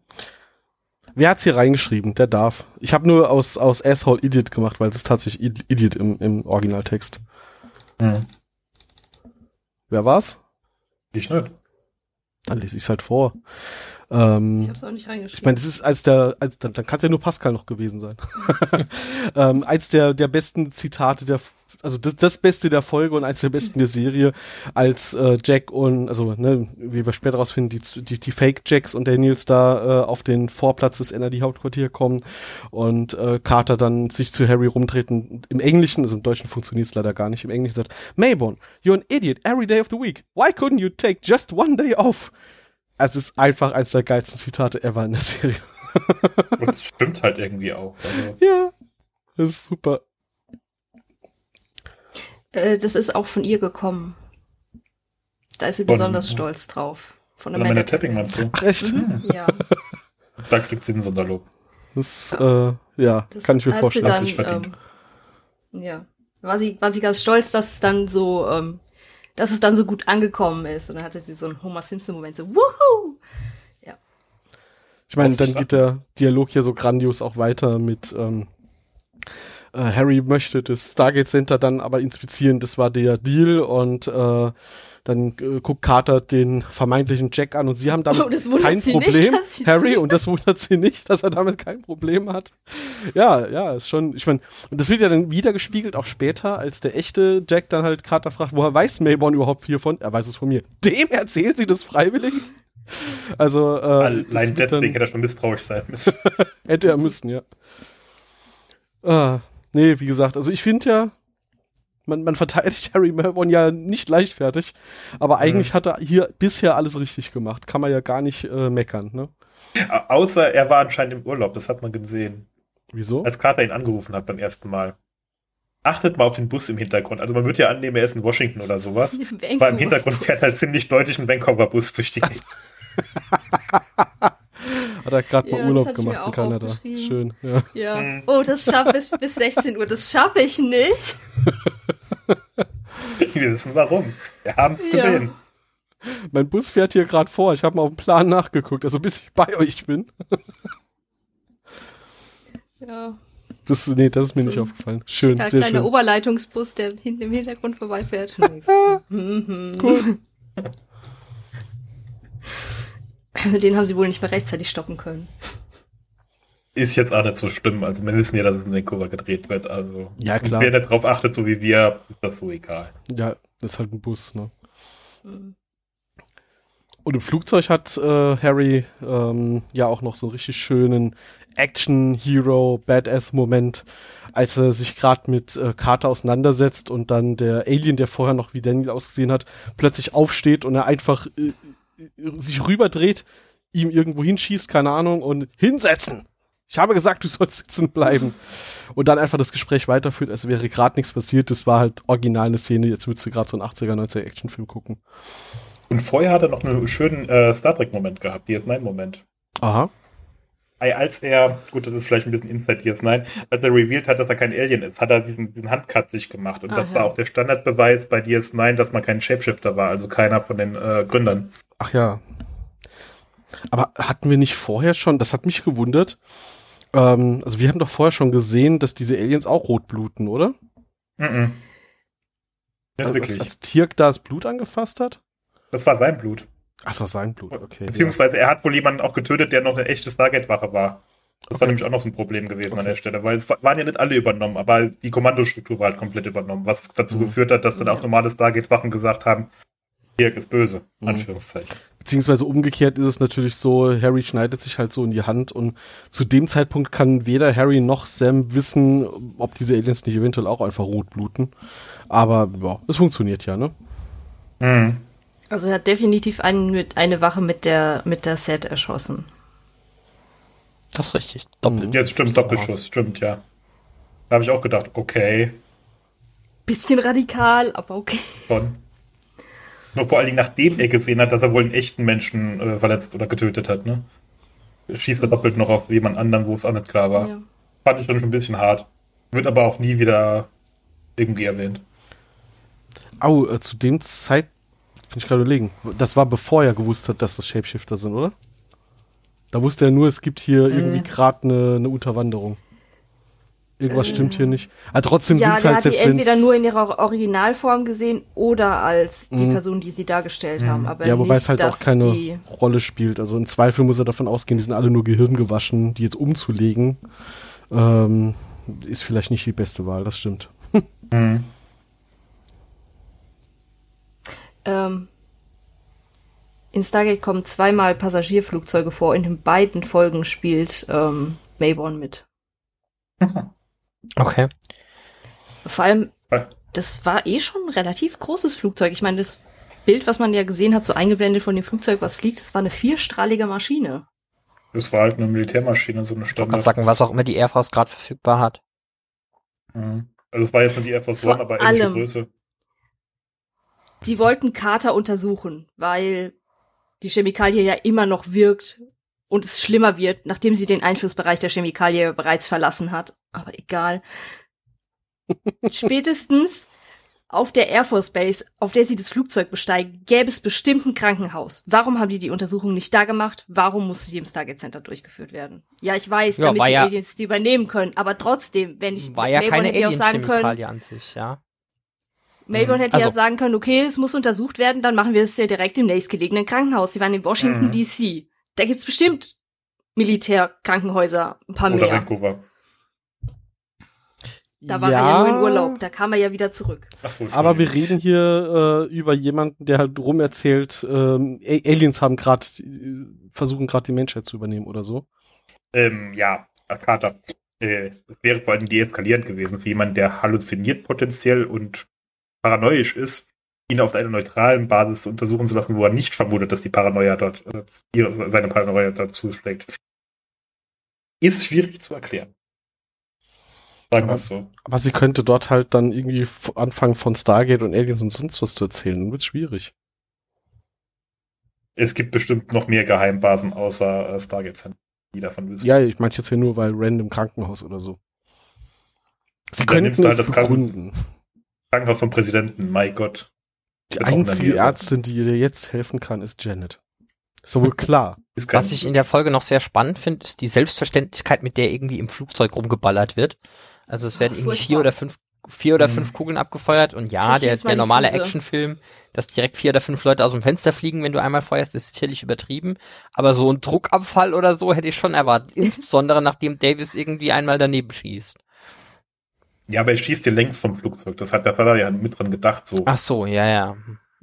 Wer hat's hier reingeschrieben? Der darf. Ich habe nur aus, aus Asshole Idiot gemacht, weil es ist tatsächlich Id- Idiot im, im Originaltext. Hm. Wer war's? Ich nicht. Dann lese ich's halt vor. Ähm, Ich hab's auch nicht Ich reingeschrieben. meine, das ist als der, als, dann, dann kann es ja nur Pascal noch gewesen sein. ähm, eins der, der besten Zitate der, also das, das Beste der Folge und eins der besten der Serie, als äh, Jack und, also, ne, wie wir später rausfinden, die, die, die Fake Jacks und Daniels da äh, auf den Vorplatz des NRD-Hauptquartier kommen und äh, Carter dann sich zu Harry rumtreten. Im Englischen, also im Deutschen funktioniert's leider gar nicht, im Englischen sagt, Mayborn, you're an idiot every day of the week. Why couldn't you take just one day off? Also es ist einfach eins der geilsten Zitate ever in der Serie. Und es stimmt halt irgendwie auch. Also, Ja, das ist super. Äh, das ist auch von ihr gekommen. Da ist sie Von- besonders stolz drauf. Von Amanda Amanda Tapping meinst du? Ach echt? Ja, Da kriegt sie einen Sonderlob. Das, äh, ja, das kann ich mir vorstellen. Dann, sich verdient. ähm, ja, war sie, war sie ganz stolz, dass es dann so, ähm, dass es dann so gut angekommen ist. Und dann hatte sie so einen Homer Simpson-Moment, so, wuhu! Ich meine, dann ich geht der Dialog hier so grandios auch weiter mit ähm, äh, Harry möchte das Stargate Center dann aber inspizieren, das war der Deal und äh, dann äh, guckt Carter den vermeintlichen Jack an und sie haben damit Oh, kein sie nicht, Problem, dass sie Harry, und das wundert sie nicht, dass er damit kein Problem hat. Ja, ja, ist schon, ich meine, und das wird ja dann wieder gespiegelt, auch später, als der echte Jack dann halt Carter fragt, woher weiß Mayborn überhaupt viel von? Er weiß es von mir. Dem erzählt sie das freiwillig? Also, äh, Allein deswegen hätte er schon misstrauisch sein müssen. Hätte er müssen, ja. Ah, nee, wie gesagt, also ich finde ja, man, man verteidigt Harry Melbourne ja nicht leichtfertig, aber eigentlich hat er hier bisher alles richtig gemacht. Kann man ja gar nicht äh, meckern, ne? Au- Außer er war anscheinend im Urlaub, das hat man gesehen. Wieso? Als Carter ihn angerufen hat beim ersten Mal. Achtet mal auf den Bus im Hintergrund. Also man wird ja annehmen, er ist in Washington oder sowas. Aber im Hintergrund fährt halt ziemlich deutlich ein Vancouver-Bus durch die Gegend. Hat er gerade Ja, mal das Urlaub ich gemacht in Kanada. Schön, ja. Ja. Oh, das schaffe bis, bis 16 Uhr. Das schaffe ich nicht. Wir wissen warum. Wir haben es Ja. gesehen. Mein Bus fährt hier gerade vor. Ich habe mal auf den Plan nachgeguckt, also bis ich bei euch bin. Ja. Das, nee, das ist mir So nicht aufgefallen. Schön, Ein sehr kleiner schön. Oberleitungsbus, der hinten im Hintergrund vorbeifährt. Mhm. Cool. Den haben sie wohl nicht mehr rechtzeitig stoppen können. Ist jetzt auch nicht so schlimm. Also wir wissen ja, dass es in Vancouver gedreht wird. Also Ja, klar. Wer nicht drauf achtet, so wie wir, ist das so egal. Ja, das ist halt ein Bus, ne? Mhm. Und im Flugzeug hat äh, Harry ähm, ja auch noch so einen richtig schönen Action-Hero-Badass-Moment, als er sich gerade mit äh, Carter auseinandersetzt und dann der Alien, der vorher noch wie Daniel ausgesehen hat, plötzlich aufsteht und er einfach äh, sich rüberdreht, ihm irgendwo hinschießt, keine Ahnung, und hinsetzen. Ich habe gesagt, du sollst sitzen bleiben. Und dann einfach das Gespräch weiterführt, als wäre gerade nichts passiert. Das war halt original eine Szene. Jetzt würdest du gerade so einen 80er, 90er Actionfilm gucken. Und vorher hat er noch einen schönen äh, Star Trek-Moment gehabt, DS9-Moment. Aha. Als er, gut, das ist vielleicht ein bisschen Inside DS9, als er revealed hat, dass er kein Alien ist, hat er diesen, diesen Handcut sich gemacht. Und Ah, das ja. war auch der Standardbeweis bei DS9, dass man kein Shapeshifter war, also keiner von den äh, Gründern. Ach ja. Aber hatten wir nicht vorher schon, das hat mich gewundert, ähm, also wir haben doch vorher schon gesehen, dass diese Aliens auch rot bluten, oder? Mhm. Das, Also, als Tirk da das Blut angefasst hat? das war sein Blut. Ach, das war sein Blut, okay. Beziehungsweise er hat wohl jemanden auch getötet, der noch eine echte Stargate-Wache war. Das Okay. war nämlich auch noch so ein Problem gewesen an Okay. der Stelle, weil es wa- waren ja nicht alle übernommen, aber die Kommandostruktur war halt komplett übernommen, was dazu Mhm. geführt hat, dass dann auch Ja. normale Stargate-Wachen gesagt haben, Dirk ist böse, Mhm. Anführungszeichen. Beziehungsweise umgekehrt ist es natürlich so, Harry schneidet sich halt so in die Hand und zu dem Zeitpunkt kann weder Harry noch Sam wissen, ob diese Aliens nicht eventuell auch einfach rot bluten. Aber ja, es funktioniert ja, ne? Mhm. Also er hat definitiv einen mit, eine Wache mit der, mit der Set erschossen. Das ist richtig. Doppelt. Jetzt stimmt, Doppelschuss, stimmt, ja. Da habe ich auch gedacht, okay, Bisschen radikal, aber okay. schon. Nur vor allen Dingen, nachdem er gesehen hat, dass er wohl einen echten Menschen äh, verletzt oder getötet hat, ne? Schießt er doppelt noch auf jemand anderen, wo es auch nicht klar war. Ja. Fand ich dann schon ein bisschen hart. Wird aber auch nie wieder irgendwie erwähnt. Au, äh, zu dem Zeit, bin ich gerade überlegen, das war bevor er gewusst hat, dass das Shapeshifter sind, oder? Da wusste er nur, es gibt hier irgendwie gerade eine, eine Unterwanderung. Irgendwas stimmt hier nicht. Aber trotzdem Ja, sind's der halt hat selbst wenn's- entweder nur in ihrer Originalform gesehen oder als die Mhm. Person, die sie dargestellt haben. Aber Ja, wobei nicht, es halt auch keine Rolle spielt. Also im Zweifel muss er davon ausgehen, die sind alle nur gehirngewaschen, die jetzt umzulegen, ähm, ist vielleicht nicht die beste Wahl, das stimmt. Mhm. Ähm, in Stargate kommen zweimal Passagierflugzeuge vor. In den beiden Folgen spielt ähm, Mayborn mit. Okay. Vor allem, das war eh schon ein relativ großes Flugzeug. Ich meine, das Bild, was man ja gesehen hat, so eingeblendet von dem Flugzeug, was fliegt, das war eine vierstrahlige Maschine. Das war halt eine Militärmaschine, so eine Ich Standard. sagen, was auch immer die Air Force gerade verfügbar hat. Mhm. Also es war jetzt nur die Air Force Vor One, aber ähnliche allem. Größe. Sie wollten Carter untersuchen, weil die Chemikalie ja immer noch wirkt und es schlimmer wird, nachdem sie den Einflussbereich der Chemikalie bereits verlassen hat. Aber egal. Spätestens auf der Air Force Base, auf der sie das Flugzeug besteigen, gäbe es bestimmt ein Krankenhaus. Warum haben die die Untersuchung nicht da gemacht? Warum musste die im Stargate Center durchgeführt werden? Ja, ich weiß, Ja, damit die ja- Aliens die übernehmen können. Aber trotzdem, wenn ich War ja keine hätte ja auch sagen können, an sich, ja. Melbourne hätte ja Also- sagen können, okay, es muss untersucht werden, dann machen wir es ja direkt im nächstgelegenen Krankenhaus. Sie waren in Washington, Mhm. D.C. Da gibt's bestimmt Militärkrankenhäuser, ein paar Oder mehr. Vancouver. Da war er ja nur in Urlaub, da kam er ja wieder zurück. Achso, Aber wir reden hier äh, über jemanden, der halt rum erzählt, ähm, Aliens haben gerade versuchen gerade die Menschheit zu übernehmen oder so. Ähm, ja, Herr Carter. Äh, es wäre vor allem deeskalierend gewesen für jemanden, der halluziniert potenziell und paranoisch ist, ihn auf einer neutralen Basis untersuchen zu lassen, wo er nicht vermutet, dass die Paranoia dort, äh, ihre, seine Paranoia dazu schlägt. Ist schwierig zu erklären. Sagen wir es so. Aber sie könnte dort halt dann irgendwie anfangen von Stargate und Aliens und sonst was zu erzählen. Dann wird's schwierig. Es gibt bestimmt noch mehr Geheimbasen außer äh, Stargate Center, die davon wissen. Ja, ich meinte jetzt hier nur, weil random Krankenhaus oder so. Sie könnten du es halt das Kranken- begründen. Krankenhaus vom Präsidenten, mein Gott. Die einzige. Ärztin, die dir jetzt helfen kann, ist Janet. Ist doch wohl klar. Was ich in der Folge noch sehr spannend finde, ist die Selbstverständlichkeit, mit der irgendwie im Flugzeug rumgeballert wird. Also es werden Ach, irgendwie vier oder fünf, vier oder Mhm. fünf Kugeln abgefeuert und ja, der, der normale. Actionfilm, dass direkt vier oder fünf Leute aus dem Fenster fliegen, wenn du einmal feuerst, ist sicherlich übertrieben. Aber so ein Druckabfall oder so hätte ich schon erwartet. Insbesondere nachdem Davis irgendwie einmal daneben schießt. Ja, aber er schießt dir längs vom Flugzeug. Das hat, das hat er ja mit dran gedacht. So. Ach so, ja, ja.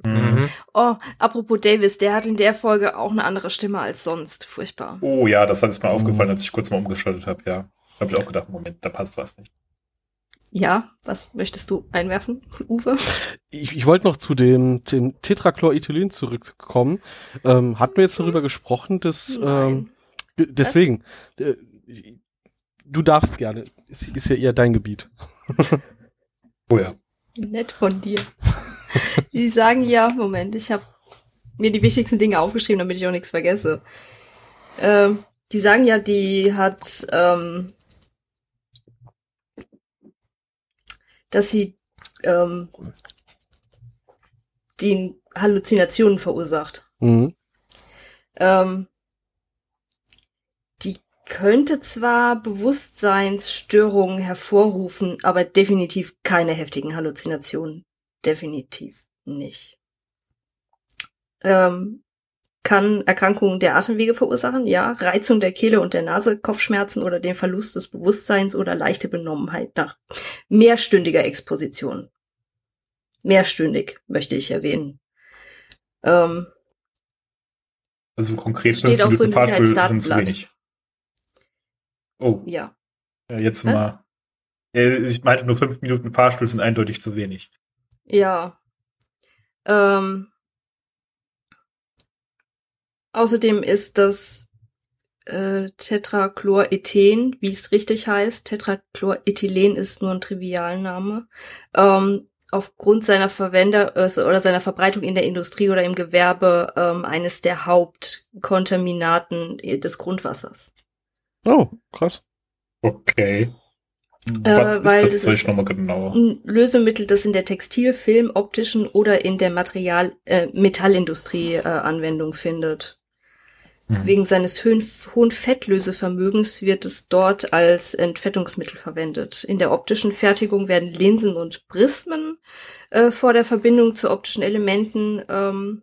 Mhm. Oh, apropos Davis, der hat in der Folge auch eine andere Stimme als sonst. Furchtbar. Oh ja, das hat es mir Mhm. aufgefallen, als ich kurz mal umgeschaltet habe, ja. Habe ich auch gedacht, Moment, da passt was nicht. Ja, was möchtest du einwerfen, Uwe? Ich, ich wollte noch zu dem, dem Tetrachlorethylen zurückkommen. Ähm, hatten wir jetzt darüber gesprochen, dass ähm, deswegen, äh, du darfst gerne. Ist, ist ja eher dein Gebiet. Oh ja. Nett von dir. Die sagen ja, Moment, ich habe mir die wichtigsten Dinge aufgeschrieben, damit ich auch nichts vergesse. Ähm, die sagen ja, die hat, ähm, dass sie ähm, die Halluzinationen verursacht. Mhm. Ähm, könnte zwar Bewusstseinsstörungen hervorrufen, aber definitiv keine heftigen Halluzinationen. Definitiv nicht. Ähm, kann Erkrankungen der Atemwege verursachen, ja. Reizung der Kehle und der Nase, Kopfschmerzen oder den Verlust des Bewusstseins oder leichte Benommenheit nach mehrstündiger Exposition. Mehrstündig möchte ich erwähnen. Ähm, Also konkret Steht auch so im Sicherheitsdatenblatt. Oh, ja. ja, jetzt Was? mal. Ja, Ich meinte nur fünf Minuten Fahrstuhl sind eindeutig zu wenig. Ja. Ähm, außerdem ist das äh, Tetrachlorethen, wie es richtig heißt, Tetrachlorethylen ist nur ein Trivialname, ähm, aufgrund seiner Verwender äh, oder seiner Verbreitung in der Industrie oder im Gewerbe ähm, eines der Hauptkontaminaten äh, des Grundwassers. Oh, krass. Okay. Äh, Was weil ist das das Zeug ist- nochmal genau? Ein Lösemittel, das in der Textil-, Film-, optischen oder in der Material äh, Metallindustrie äh, Anwendung findet. Hm. Wegen seines hohen, hohen Fettlösevermögens wird es dort als Entfettungsmittel verwendet. In der optischen Fertigung werden Linsen und Prismen äh, vor der Verbindung zu optischen Elementen ähm,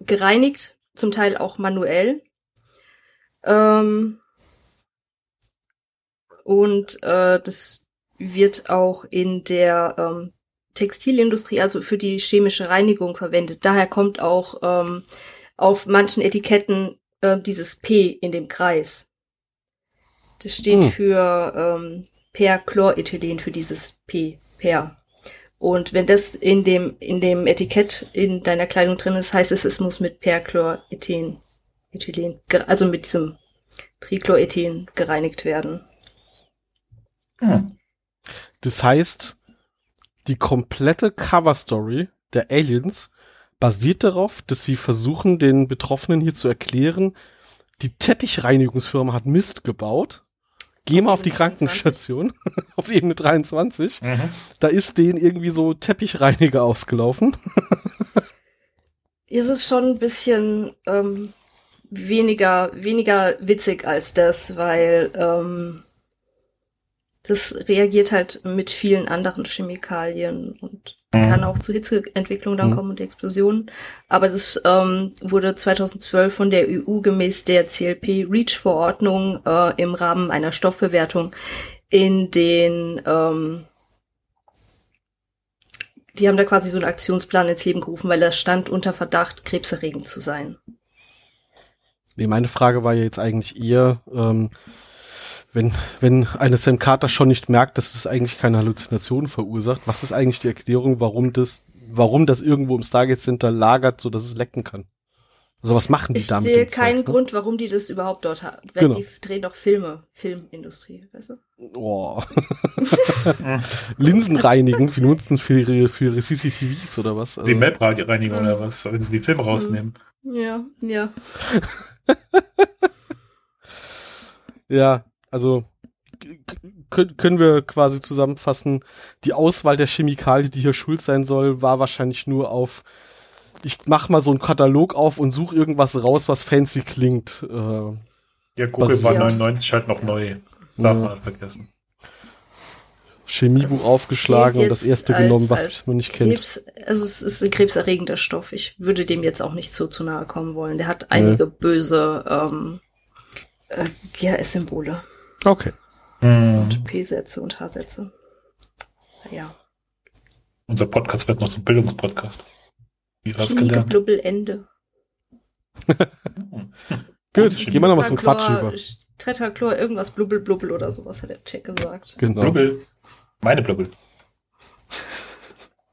gereinigt, zum Teil auch manuell. Ähm, und äh, das wird auch in der ähm, Textilindustrie, also für die chemische Reinigung verwendet. Daher kommt auch ähm, auf manchen Etiketten äh, dieses P in dem Kreis. Das steht Hm. für ähm, Perchlorethylen, für dieses P, Per. Und wenn das in dem, in dem Etikett in deiner Kleidung drin ist, heißt es, es muss mit Perchlorethen, Ethylen, also mit diesem Trichlorethen gereinigt werden. Hm. Das heißt, die komplette Cover-Story der Aliens basiert darauf, dass sie versuchen, den Betroffenen hier zu erklären, die Teppichreinigungsfirma hat Mist gebaut. Geh mal auf die Ebene 23. Krankenstation, auf Ebene 23. Mhm. Da ist denen irgendwie so Teppichreiniger ausgelaufen. ist es schon ein bisschen ähm, weniger, weniger witzig als das, weil ähm, das reagiert halt mit vielen anderen Chemikalien und Mhm. kann auch zu Hitzeentwicklung dann Mhm. kommen und Explosionen. Aber das ähm, wurde 2012 von der EU gemäß der CLP-REACH-Verordnung äh, im Rahmen einer Stoffbewertung in den ähm, die haben da quasi so einen Aktionsplan ins Leben gerufen, weil er stand unter Verdacht, krebserregend zu sein. Nee, meine Frage war ja jetzt eigentlich eher, ähm, wenn, wenn eine Sam Carter schon nicht merkt, dass es eigentlich keine Halluzinationen verursacht, was ist eigentlich die Erklärung, warum das, warum das irgendwo im Stargate Center lagert, so dass es lecken kann? Also was machen die Ich damit? sehe keinen Grund, warum die das überhaupt dort haben. Weil Genau. Die drehen doch Filme, Filmindustrie, weißt du? Oh. Linsen reinigen, wie nutzen es für ihre, für ihre CCTVs oder was? Also, Die Map-Reinigung Mhm. oder was, wenn sie die Filme rausnehmen. Ja, ja. Ja, also können wir quasi zusammenfassen, die Auswahl der Chemikalie, die hier schuld sein soll, war wahrscheinlich nur auf, ich mach mal so einen Katalog auf und suche irgendwas raus, was fancy klingt. Äh, Ja, Google war Ja. 99 halt noch neu. Darf Ja. man halt vergessen. Chemiebuch aufgeschlagen Zählt und das erste als- genommen, was als man nicht kennt. Krebs, also es ist ein krebserregender Stoff. Ich würde dem jetzt auch nicht so zu nahe kommen wollen. Der hat einige böse ähm, äh, GHS-Symbole Okay. Mhm. und P-Sätze und H-Sätze. Ja. Unser Podcast wird noch zum Bildungspodcast. Wie Chemie gelernt? Ende. Gut, gehen wir nochmal zum Quatsch über. Tetrachlor, irgendwas blubbel blubbel oder sowas hat der Check gesagt. Genau. Blubbel. Meine Blubbel.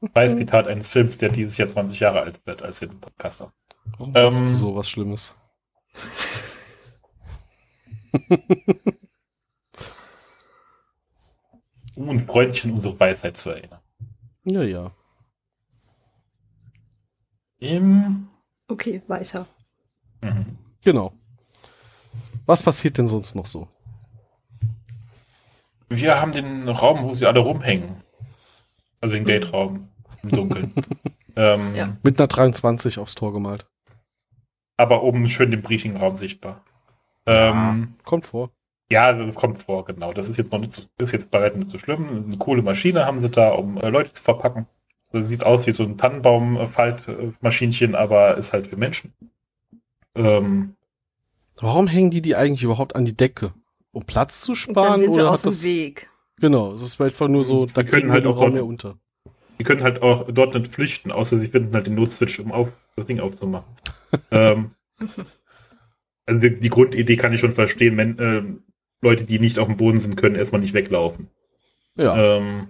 Weiß Zitat eines Films, der dieses Jahr 20 Jahre alt wird, als wir den Podcast haben. Warum sagst Ähm, du so was Schlimmes? Um uns freundlich an unsere Weisheit zu erinnern. Ja, ja. Im, Okay, weiter. mhm. Genau. Was passiert denn sonst noch so? Wir haben den Raum, wo sie alle rumhängen. Also den Gate-Raum im Dunkeln. ähm, Ja. Mit einer 23 aufs Tor gemalt. Aber oben schön den Briefingraum sichtbar. Ähm, Kommt vor. Ja, das kommt vor, genau. Das ist jetzt noch nicht so, ist jetzt bei weitem nicht so schlimm. Eine coole Maschine haben sie da, um äh, Leute zu verpacken. Das sieht aus wie so ein Tannenbaum-Faltmaschinchen, aber ist halt für Menschen. Ähm, Warum hängen die die eigentlich überhaupt an die Decke? Um Platz zu sparen? dann sind sie oder aus dem das, Weg. Genau, es ist einfach nur so, Die da können können halt auch Raum mehr unter. die können halt auch dort nicht flüchten, außer sie finden halt den Notswitch, um auf, das Ding aufzumachen. ähm, also die, die Grundidee kann ich schon verstehen, wenn ähm, Leute, die nicht auf dem Boden sind, können erstmal nicht weglaufen. Ja. Ähm,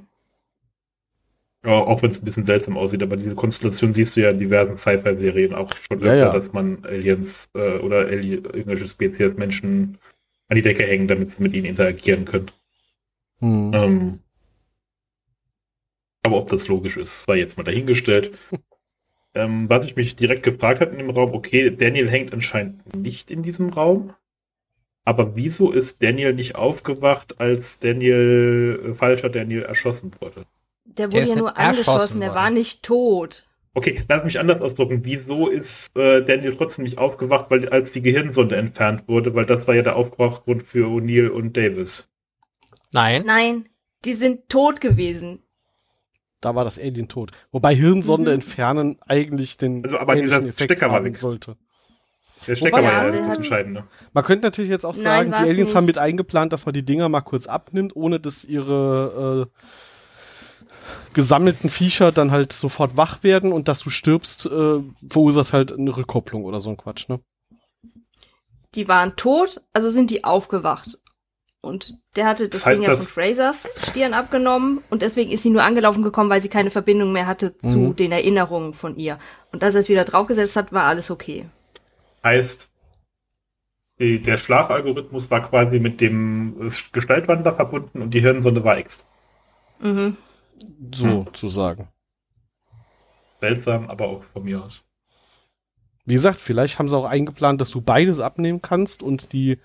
ja, auch wenn es ein bisschen seltsam aussieht, aber diese Konstellation siehst du ja in diversen Sci-Fi-Serien auch schon Ja, öfter, ja. dass man Aliens äh, oder Ali irgendwelche Spezies Menschen an die Decke hängen, damit sie mit ihnen interagieren können. Hm. Ähm, aber ob das logisch ist, sei jetzt mal dahingestellt. ähm, was ich mich direkt gefragt habe in dem Raum, okay, Daniel hängt anscheinend nicht in diesem Raum. Aber wieso ist Daniel nicht aufgewacht, als Daniel, äh, falscher Daniel erschossen wurde? Der Der wurde ist ja nur angeschossen, erschossen der worden. war nicht tot. Okay, lass mich anders ausdrücken. Wieso ist äh, Daniel trotzdem nicht aufgewacht, weil als die Gehirnsonde entfernt wurde, weil das war ja der Aufwachgrund für O'Neill und Davis. Nein. Nein, die sind tot gewesen. Da war das Alien tot. Wobei Hirnsonde Mhm. entfernen eigentlich den Also, aber dieser Stecker war haben weg. sollte. Der Stecker Wobei, war ja, das Entscheidende. Man könnte natürlich jetzt auch Nein, sagen, die war's Aliens nicht. haben mit eingeplant, dass man die Dinger mal kurz abnimmt, ohne dass ihre äh, gesammelten Viecher dann halt sofort wach werden und dass du stirbst, äh, verursacht halt eine Rückkopplung oder so ein Quatsch, ne? Die waren tot, also sind die aufgewacht. Und der hatte das, Das heißt, Ding ja von Frasers Stirn abgenommen und deswegen ist sie nur angelaufen gekommen, weil sie keine Verbindung mehr hatte zu Mhm. den Erinnerungen von ihr. Und als er es wieder draufgesetzt hat, war alles okay. Heißt, die, der Schlafalgorithmus war quasi mit dem Gestaltwandler verbunden und die Hirnsonde war extra. Mhm. So Hm. zu sagen. Seltsam, aber auch von mir aus. Wie gesagt, vielleicht haben sie auch eingeplant, dass du beides abnehmen kannst und die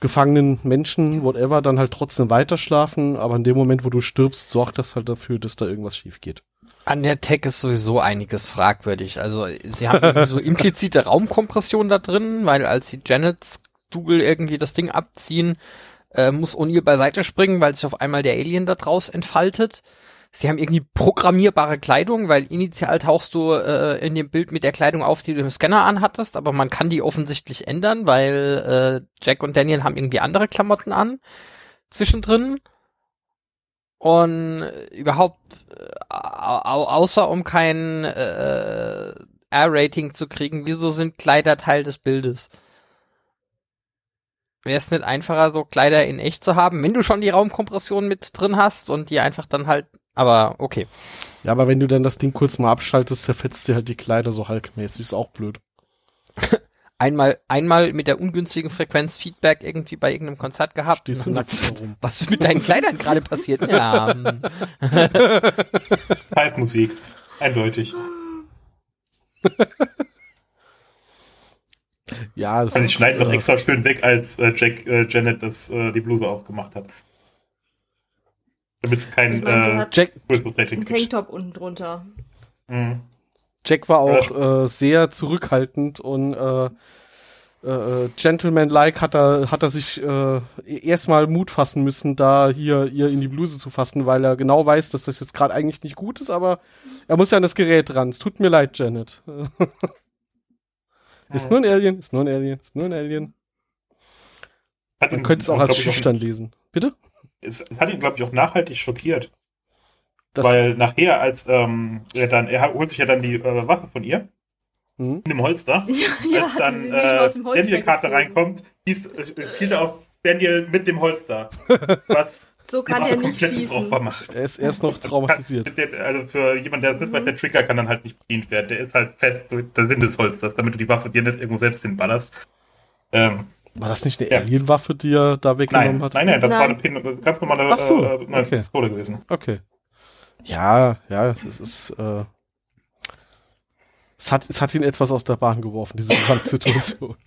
gefangenen Menschen, whatever, dann halt trotzdem weiter schlafen, aber in dem Moment, wo du stirbst, sorgt das halt dafür, dass da irgendwas schief geht. An der Tech ist sowieso einiges fragwürdig. Also sie haben irgendwie so implizite Raumkompression da drin, weil als die Janets Dougal irgendwie das Ding abziehen, äh, muss O'Neill beiseite springen, weil sich auf einmal der Alien da draus entfaltet. Sie haben irgendwie programmierbare Kleidung, weil initial tauchst du äh, in dem Bild mit der Kleidung auf, die du im Scanner anhattest, aber man kann die offensichtlich ändern, weil äh, Jack und Daniel haben irgendwie andere Klamotten an zwischendrin. Und äh, überhaupt, äh, au außer um kein äh, R-Rating zu kriegen, wieso sind Kleider Teil des Bildes? Wäre es nicht einfacher, so Kleider in echt zu haben, wenn du schon die Raumkompression mit drin hast und die einfach dann halt, aber okay. Ja, aber wenn du dann das Ding kurz mal abschaltest, zerfetzt dir halt die Kleider so halkmäßig, ist auch blöd. Einmal, einmal mit der ungünstigen Frequenz Feedback irgendwie bei irgendeinem Konzert gehabt. Stehst du Und dann nackt herum. Was ist mit deinen Kleidern gerade passiert? Ja, Pfeifmusik. Eindeutig. Ja, das Also ich ist, schneide noch äh, extra schön weg, als äh, Jack äh, Janet das, äh, die Bluse aufgemacht hat. Damit es kein Ich meine, sie äh, Jack. Tanktop unten drunter. Mhm. Jack war auch äh, sehr zurückhaltend und äh, äh, Gentleman-like hat er, hat er sich äh, erstmal Mut fassen müssen, da hier ihr in die Bluse zu fassen, weil er genau weiß, dass das jetzt gerade eigentlich nicht gut ist, aber er muss ja an das Gerät ran. Es tut mir leid, Janet. ist nur ein Alien, ist nur ein Alien, ist nur ein Alien. Hat Man könnte es auch als schüchtern lesen. Bitte? Es, es hat ihn, glaube ich, auch nachhaltig schockiert. Das- Weil nachher, als ähm, er dann, er holt sich ja dann die äh, Waffe von ihr Hm? in dem Holster. Ja, ja als hat dann äh, Daniel-Karte reinkommt, hieß, äh, zielt er auf Daniel mit dem Holster. Was So kann er nicht schießen. unbrauchbar macht. Er ist erst noch traumatisiert. Also für jemanden, der das nicht weiß, der Trigger kann dann halt nicht bedient werden. Der ist halt fest, so der Sinn des Holsters, damit du die Waffe dir nicht irgendwo selbst hinballerst. Ähm, War das nicht eine Ja. Alienwaffe, die er da weggenommen nein, hat? nein, nein, das Nein. war eine Pin ganz normale Ach so, äh, eine okay. Pistole gewesen. Okay. Ja, ja, es ist, äh, es hat, es hat ihn etwas aus der Bahn geworfen, diese Gesamtsituation.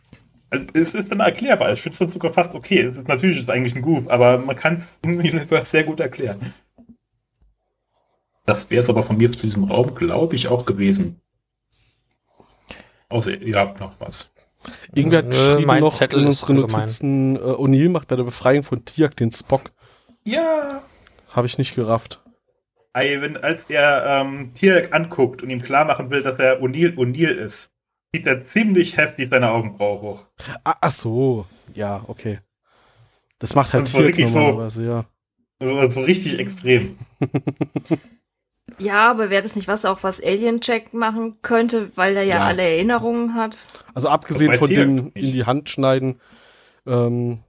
Also, es ist dann erklärbar. Ich finde es dann sogar fast okay. Es ist, natürlich ist es eigentlich ein Goof, aber man kann es im Universe sehr gut erklären. Das wäre es aber von mir zu diesem Raum, glaube ich, auch gewesen. Außer ihr habt noch was. Irgendwer hat geschrieben noch Zettel in unseren. Notizen, äh, O'Neill macht bei der Befreiung von Tiak den Spock. Ja. Habe ich nicht gerafft. Ey, wenn, als er ähm, Tier anguckt und ihm klar machen will, dass er O'Neill O'Neill ist, zieht er ziemlich heftig seine Augenbraue hoch. Ah, ach so, ja, okay. Das macht halt zwar Tiak wirklich so. normalerweise, ja. Also, so richtig extrem. Ja, aber wäre das nicht was auch, was Alien-Check machen könnte, weil er ja, Ja. alle Erinnerungen hat? Also abgesehen von dem in die Hand schneiden. Ähm,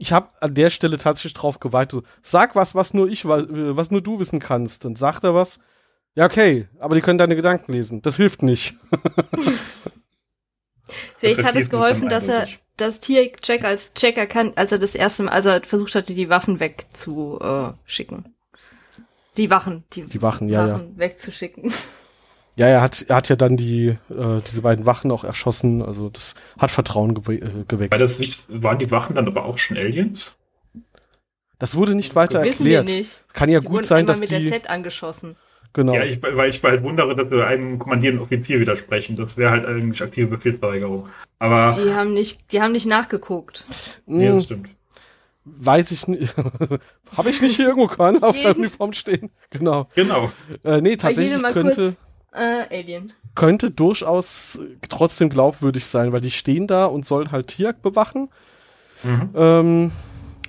ich habe an der Stelle tatsächlich drauf gewartet. So, sag was, was nur ich, wa- was nur du wissen kannst. Dann sagt er was. Ja, okay, aber die können deine Gedanken lesen. Das hilft nicht. Vielleicht hat es geholfen, dass er das Tier-Check als Checker kann, als er das erste Mal, als er versucht hatte, die Waffen wegzuschicken. Äh, die Wachen, die, Die Wachen, ja, ja. Wachen wegzuschicken. Ja, er hat, er hat ja dann die, äh, diese beiden Wachen auch erschossen. Also das hat Vertrauen gewe äh, geweckt. Weil das nicht, waren die Wachen dann aber auch schon Aliens? Das wurde nicht weiter Wissen wir erklärt. nicht. Kann ja die gut sein, dass mit die. der Z angeschossen. genau. Ja, ich, weil ich halt wundere, dass wir einem kommandierenden Offizier widersprechen. Das wäre halt eigentlich aktive Befehlsverweigerung. Aber, Die haben nicht, die haben nicht nachgeguckt. nee, Hm, das stimmt. weiß ich nicht. Habe ich nicht hier irgendwo keine auf der Uniform stehen? Genau. Genau. Äh, nee, tatsächlich könnte. Äh, Alien. könnte durchaus trotzdem glaubwürdig sein, weil die stehen da und sollen halt Tiak bewachen. Mhm. Ähm,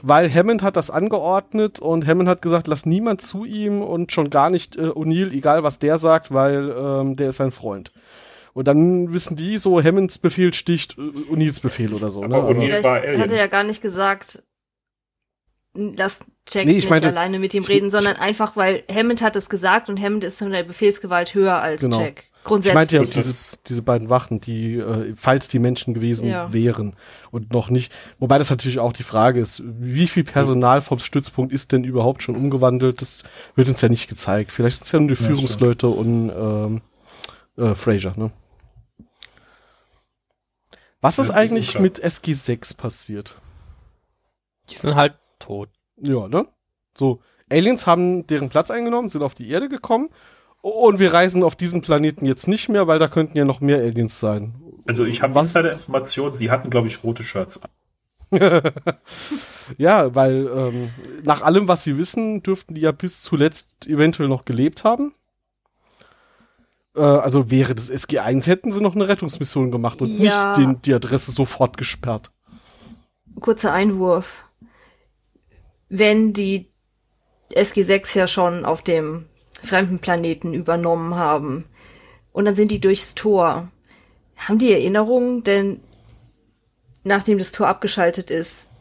weil Hammond hat das angeordnet und Hammond hat gesagt, lass niemand zu ihm und schon gar nicht äh, O'Neill, egal was der sagt, weil ähm, der ist sein Freund. Und dann wissen die so, Hammonds Befehl sticht äh, O'Neills Befehl oder so. Ne? Aber Also, O'Neill- Vielleicht war Alien. hat er ja gar nicht gesagt, lass Jack Nee, ich nicht meinte- alleine mit ihm ich- reden, sondern einfach, weil Hammond hat es gesagt und Hammond ist von der Befehlsgewalt höher als Genau. Jack. ich Grundsätzlich. meinte ja Das diese, diese beiden Wachen, die, äh, falls die Menschen gewesen Ja. wären und noch nicht. Wobei das natürlich auch die Frage ist, wie viel Personal vom Stützpunkt ist denn überhaupt schon umgewandelt? Das wird uns ja nicht gezeigt. Vielleicht sind es ja nur die Ja, Führungsleute und ähm, äh, Fraser, ne? Was ist ist eigentlich unklar. mit SG6 passiert? Die sind halt tot. Ja, ne? So, Aliens haben deren Platz eingenommen, sind auf die Erde gekommen und wir reisen auf diesen Planeten jetzt nicht mehr, weil da könnten ja noch mehr Aliens sein. Also ich habe Was- Insider-Informationen, sie hatten, glaube ich, rote Shirts an. Ja, weil ähm, nach allem, was sie wissen, dürften die ja bis zuletzt eventuell noch gelebt haben. Äh, also wäre das SG1, hätten sie noch eine Rettungsmission gemacht und Ja. nicht den, die Adresse sofort gesperrt. Kurzer Einwurf. Wenn die SG6 ja schon auf dem fremden Planeten übernommen haben. Und dann sind die durchs Tor, haben die Erinnerungen denn, nachdem das Tor abgeschaltet ist,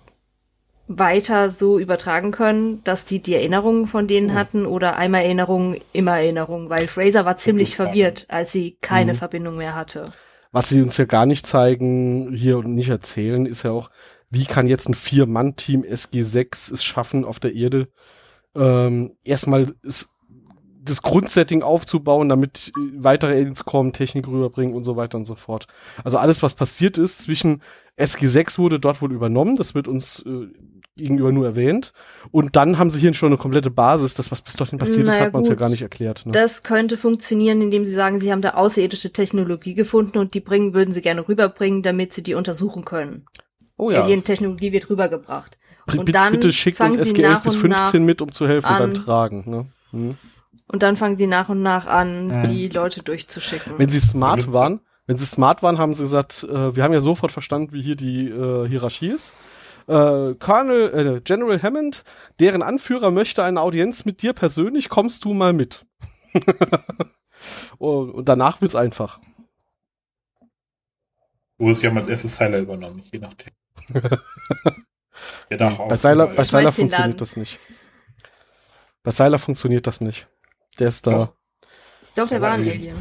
weiter so übertragen können, dass die die Erinnerungen von denen hatten oder einmal Erinnerungen, immer Erinnerungen, weil Fraser war ziemlich verwirrt, als sie keine Mhm. Verbindung mehr hatte. Was sie uns ja gar nicht zeigen hier und nicht erzählen, ist ja auch, wie kann jetzt ein Vier-Mann-Team SG6 es schaffen, auf der Erde ähm, erstmal es, das Grundsetting aufzubauen, damit äh, weitere Aliens kommen, Technik rüberbringen und so weiter und so fort. Also alles, was passiert ist zwischen SG6 wurde dort wohl übernommen, das wird uns äh, gegenüber nur erwähnt. Und dann haben sie hier schon eine komplette Basis. Das, was bis dorthin passiert ist, Naja, hat man uns ja gar nicht erklärt. Ne? Das könnte funktionieren, indem sie sagen, sie haben da außerirdische Technologie gefunden und die bringen, würden sie gerne rüberbringen, damit sie die untersuchen können. Oh Alien-Technologie wird rübergebracht. Br- Und bitte- dann bitte schickt uns fangen sie SG11 nach bis und 15 nach mit, um zu helfen an. beim Tragen. Ne? Hm. Und dann fangen sie nach und nach an, Mhm. die Leute durchzuschicken. Wenn sie smart Ja. waren, wenn sie smart waren, haben sie gesagt, äh, wir haben ja sofort verstanden, wie hier die äh, Hierarchie ist. äh, Colonel, äh, General Hammond, deren Anführer möchte eine Audienz mit dir persönlich, kommst du mal mit. und, und danach wird's einfach. Wo es ja mal als erstes Seiler übernommen, je nachdem. Der Bei Seiler, bei Ich Seiler funktioniert das nicht. Bei Seiler funktioniert das nicht. Der ist da. Doch. Doch, der war ein Alien.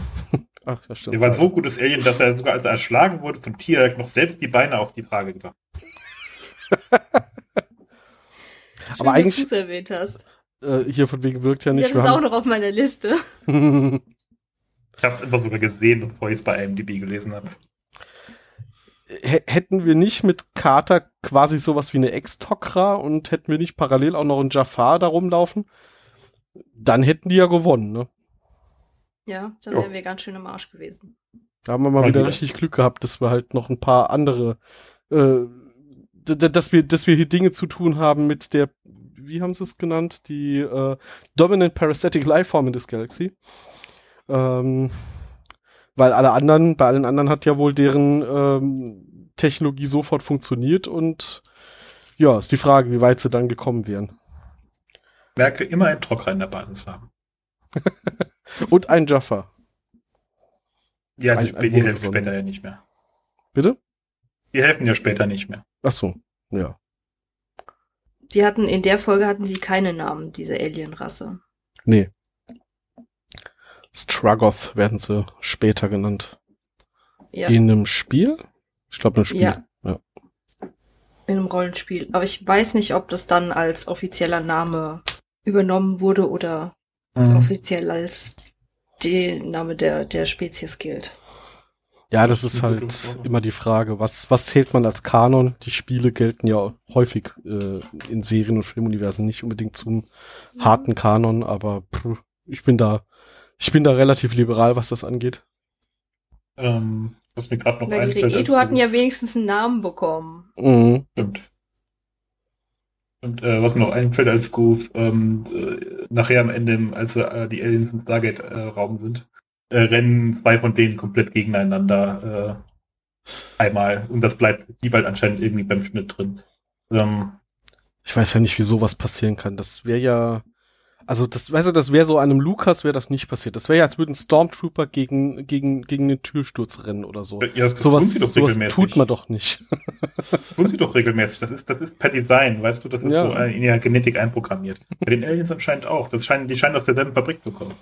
Ach, ja, stimmt. Der war ein so gutes Alien, dass er sogar als er erschlagen wurde von Tier noch selbst die Beine auf die Trage gedacht. Schön, Aber eigentlich- dass du es erwähnt hast. äh, hier von wegen wirkt ja Ich nicht. habe es auch noch auf meiner Liste. Ich habe es immer sogar gesehen, bevor ich es bei IMDb gelesen habe. Hätten wir nicht mit Carter quasi sowas wie eine Ex-Tok'ra und hätten wir nicht parallel auch noch einen Jafar da rumlaufen, dann hätten die ja gewonnen, ne? Ja, dann Ja. wären wir ganz schön im Arsch gewesen. Da haben wir mal wieder richtig Glück gehabt, dass wir halt noch ein paar andere, äh, dass wir, dass wir hier Dinge zu tun haben mit der, wie haben sie es genannt, die äh, Dominant Parasitic Lifeform in this Galaxy. Ähm, weil alle anderen, bei allen anderen hat ja wohl deren ähm, Technologie sofort funktioniert und ja, ist die Frage, wie weit sie dann gekommen wären. Merke immer einen Trocker in der Basis haben. Und ein Jaffa. Ja, Ein- die, ein die helfen später ja nicht mehr. Bitte? Die helfen ja später nicht mehr. Ach so, ja. Die hatten, in der Folge hatten sie keine Namen, diese Alien-Rasse. Nee. Strugoth werden sie später genannt. Ja, In einem Spiel? Ich glaube, in einem Spiel. Ja. ja. in einem Rollenspiel. Aber ich weiß nicht, ob das dann als offizieller Name übernommen wurde oder Mhm. offiziell als der Name der, der Spezies gilt. Ja, das ist halt immer die Frage, was, was zählt man als Kanon? Die Spiele gelten ja häufig äh, in Serien- und Filmuniversen nicht unbedingt zum harten Kanon, aber pff, ich bin da, ich bin da relativ liberal, was das angeht. Ähm, was mir gerade noch Weil die einfällt. Reeto als hatten ja wenigstens einen Namen bekommen. Mhm. Stimmt. Und äh, was mir noch einfällt als Goof, ähm, äh, nachher am Ende, als äh, die Aliens im Stargate-Raum sind, äh, rennen zwei von denen komplett gegeneinander äh, einmal. Und das bleibt die bald anscheinend irgendwie beim Schnitt drin. Ähm, Ich weiß ja nicht, wie sowas passieren kann. Das wäre ja, also das, weißt du, das wäre so einem Lukas wäre das nicht passiert. Das wäre ja, als würde ein Stormtrooper gegen, gegen, gegen den Türsturz rennen oder so. ja, das Sowas, tun sie doch regelmäßig. tut man doch nicht. Tun sie doch regelmäßig. Das ist, das ist per Design, weißt du, das ist Ja. so in ihrer Genetik einprogrammiert. Bei den Aliens anscheinend auch. Das scheinen, die scheinen aus derselben Fabrik zu kommen.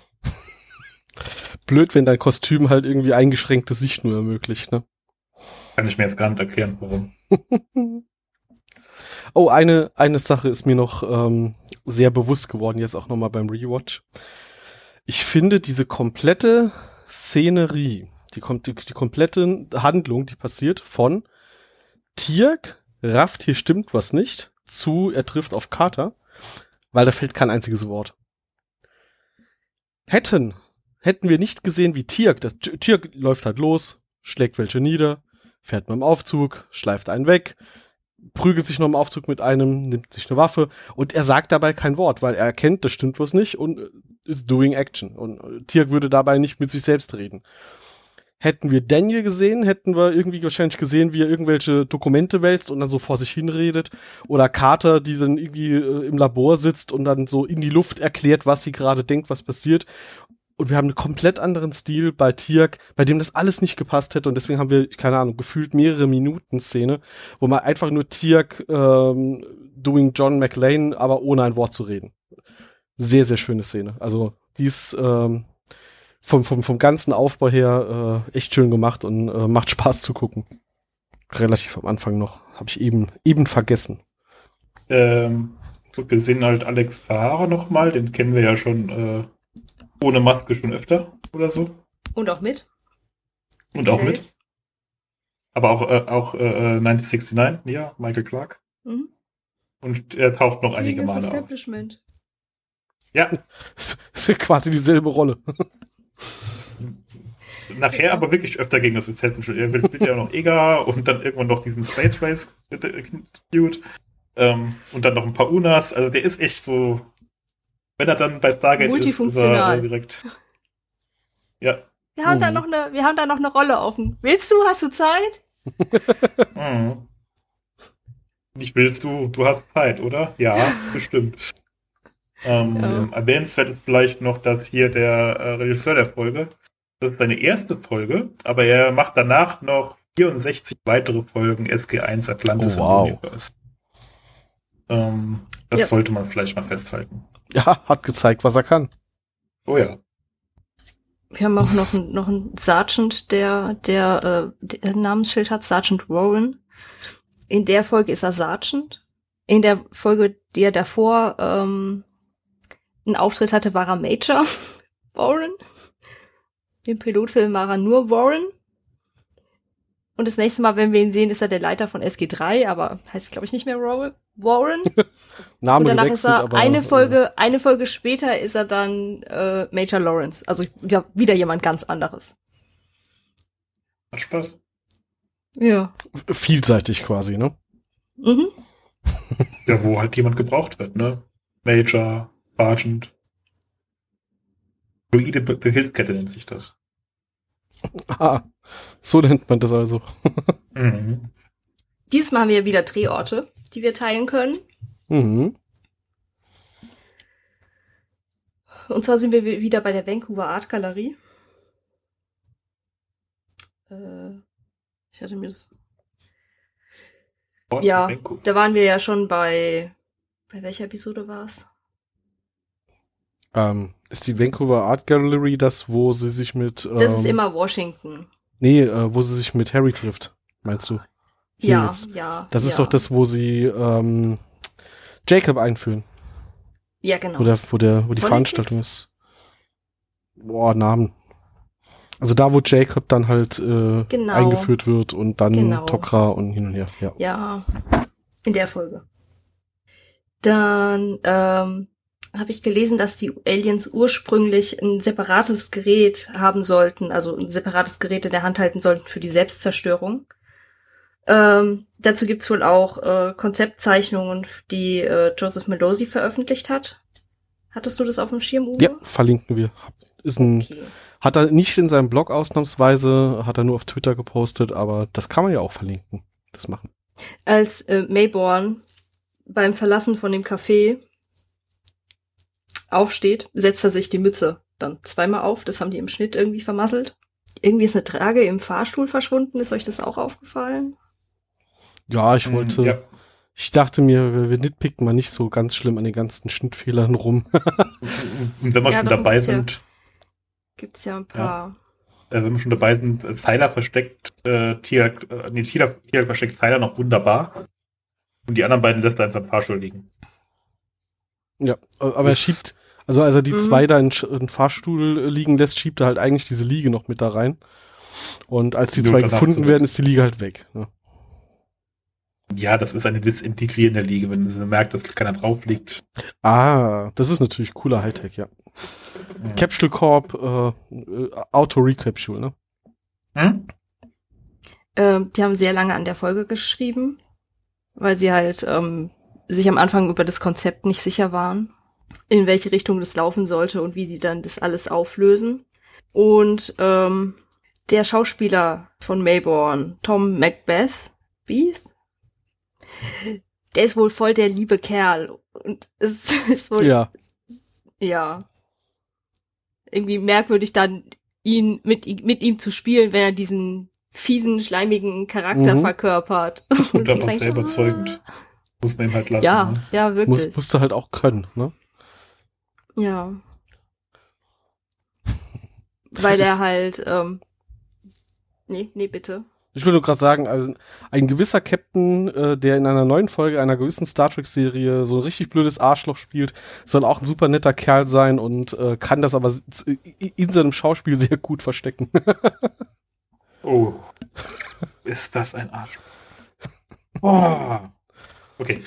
Blöd, wenn dein Kostüm halt irgendwie eingeschränkte Sicht nur ermöglicht, ne? Kann ich mir jetzt gar nicht erklären, warum. Oh, eine, eine Sache ist mir noch ähm, sehr bewusst geworden, jetzt auch nochmal beim Rewatch. Ich finde diese komplette Szenerie, die, die, die komplette Handlung, die passiert von Tirk rafft, hier stimmt was nicht, zu er trifft auf Carter, weil da fällt kein einziges Wort. Hätten, hätten wir nicht gesehen, wie Tirk, das Tirk läuft halt los, schlägt welche nieder, fährt mit dem Aufzug, schleift einen weg, prügelt sich noch im Aufzug mit einem, nimmt sich eine Waffe und er sagt dabei kein Wort, weil er erkennt, das stimmt was nicht und äh, ist doing action. Und äh, Tirk würde dabei nicht mit sich selbst reden. Hätten wir Daniel gesehen, hätten wir irgendwie wahrscheinlich gesehen, wie er irgendwelche Dokumente wälzt und dann so vor sich hinredet. Oder Carter, die dann irgendwie äh, im Labor sitzt und dann so in die Luft erklärt, was sie gerade denkt, was passiert. Und wir haben einen komplett anderen Stil bei Tirk, bei dem das alles nicht gepasst hätte. Und deswegen haben wir, keine Ahnung, gefühlt mehrere Minuten Szene, wo man einfach nur Tirk ähm, doing John McLean, aber ohne ein Wort zu reden. Sehr, sehr schöne Szene. Also die ist ähm, vom, vom, vom ganzen Aufbau her äh, echt schön gemacht und äh, macht Spaß zu gucken. Relativ am Anfang noch. Habe ich eben, eben vergessen. Ähm, wir sehen halt Alex Zahara nochmal, den kennen wir ja schon äh, ohne Maske schon öfter oder so. Und auch mit. Und auch mit. Sales. Aber auch, äh, auch äh, 1969, ja, Michael Clark. Mhm. Und er taucht noch einige Gegen das Male auf. Establishment. Ja, Das ist quasi dieselbe Rolle. nachher aber wirklich öfter gegen das Establishment. Er wird, wird ja noch Ega und dann irgendwann noch diesen Space Race Dude. Ähm, und dann noch ein paar Unas. Also der ist echt so. Wenn er dann bei Stargate ist, ist er Multifunktional. direkt. Ja. Wir haben, da Mhm. noch eine, wir haben da noch eine Rolle offen. Willst du? Hast du Zeit? Mhm. nicht willst du, du hast Zeit, oder? Ja, bestimmt. Ähm, Ja. Erwähnenswert ist vielleicht noch, dass hier der äh, Regisseur der Folge, das ist seine erste Folge, aber er macht danach noch 64 weitere Folgen SG1 Atlantis Oh, wow. Universe. Ähm, das Ja. sollte man vielleicht mal festhalten. Ja, hat gezeigt, was er kann. Oh ja. Wir haben auch noch, einen- noch einen Sergeant, der, der, äh, der Namensschild hat, Sergeant Warren. In der Folge ist er Sergeant. In der Folge, die er davor ähm, einen Auftritt hatte, war er Major Warren. Im Pilotfilm war er nur Warren. Und das nächste Mal, wenn wir ihn sehen, ist er der Leiter von SG3, aber heißt, glaube ich, nicht mehr Wa- Warren. Name Und danach ist er aber eine äh, Folge, eine Folge später ist er dann äh, Major Lawrence. Also ja, wieder jemand ganz anderes. Hat Spaß. Ja. vielseitig quasi, ne? Mhm. Ja, wo halt jemand gebraucht wird, ne? Major, Sergeant. Fluide Be Befehlskette nennt sich das. Ah, so nennt man das also. Mhm. Dieses Mal haben wir wieder Drehorte, die wir teilen können. Mhm. Und zwar sind wir wi- wieder bei der Vancouver Art Galerie. Äh, ich hatte mir das. Ort Ja, Vancouver. da waren wir ja schon bei. Bei welcher Episode war es? Ähm, ist die Vancouver Art Gallery das, wo sie sich mit ähm, Das ist immer Washington. Nee, äh, wo sie sich mit Harry trifft, meinst du? Hier Ja, jetzt. ja. Das ja. ist doch das, wo sie ähm, Jacob einführen, Ja, genau. wo, der, wo, der, wo die Politics? Veranstaltung ist. Boah, Namen. Also da, wo Jacob dann halt äh, Genau. eingeführt wird und dann Genau. Tokra und hin und her. Ja. Ja, in der Folge. Dann ähm, habe ich gelesen, dass die Aliens ursprünglich ein separates Gerät haben sollten, also ein separates Gerät in der Hand halten sollten für die Selbstzerstörung. Ähm, dazu gibt's wohl auch äh, Konzeptzeichnungen, die äh, Joseph Melosi veröffentlicht hat. Hattest du das auf dem Schirm, Uwe? ja, verlinken wir. Ist ein, Okay. Hat er nicht in seinem Blog ausnahmsweise, hat er nur auf Twitter gepostet, aber das kann man ja auch verlinken. Das machen. Als äh, Mayborn beim Verlassen von dem Café aufsteht, setzt er sich die Mütze dann zweimal auf. Das haben die im Schnitt irgendwie vermasselt. Irgendwie ist eine Trage im Fahrstuhl verschwunden. Ist euch das auch aufgefallen? Ja, ich Mhm, wollte, Ja. ich dachte mir, wir, nitpicken mal nicht so ganz schlimm an den ganzen Schnittfehlern rum. Und wenn wir Ja, schon dabei gibt's ja. sind, Gibt's ja ein paar. äh, wenn wir schon dabei sind, äh, Tyler versteckt, äh, Tia, äh, nee, Tia, Tia versteckt Tyler noch wunderbar. Und die anderen beiden lässt er einfach im Fahrstuhl liegen. Ja, aber er schiebt, also als er die Mhm. zwei da in, in Fahrstuhl äh, liegen lässt, schiebt er halt eigentlich diese Liege noch mit da rein. Und als die Nur zwei gefunden werden, ist die Liege halt weg. Ne? Ja, das ist eine desintegrierende Liege, wenn sie merkt, dass keiner drauf liegt. Ah, das ist natürlich cooler Hightech, ja. Mhm. Capsule Corp, äh, äh, Auto Recapsule, ne? Hm? Ähm, die haben sehr lange an der Folge geschrieben, weil sie halt ähm, sich am Anfang über das Konzept nicht sicher waren, in welche Richtung das laufen sollte und wie sie dann das alles auflösen. Und ähm, der Schauspieler von Mayborn, Tom Macbeth, Beeth, der ist wohl voll der liebe Kerl. Und es ist wohl Ja. ja. Irgendwie merkwürdig dann, ihn mit, mit ihm zu spielen, wenn er diesen fiesen, schleimigen Charakter Mhm. verkörpert. Und aber auch sehr ah. überzeugend. Muss man ihm halt lassen. Ja, Ne? ja, wirklich. Muss, musste halt auch können, ne? ja. Weil er halt, ähm, nee, nee, bitte. Ich will nur gerade sagen, also ein gewisser Captain, äh, der in einer neuen Folge einer gewissen Star Trek-Serie so ein richtig blödes Arschloch spielt, soll auch ein super netter Kerl sein und äh, kann das aber in seinem Schauspiel sehr gut verstecken. Oh. Ist das ein Arsch. Oh. Okay.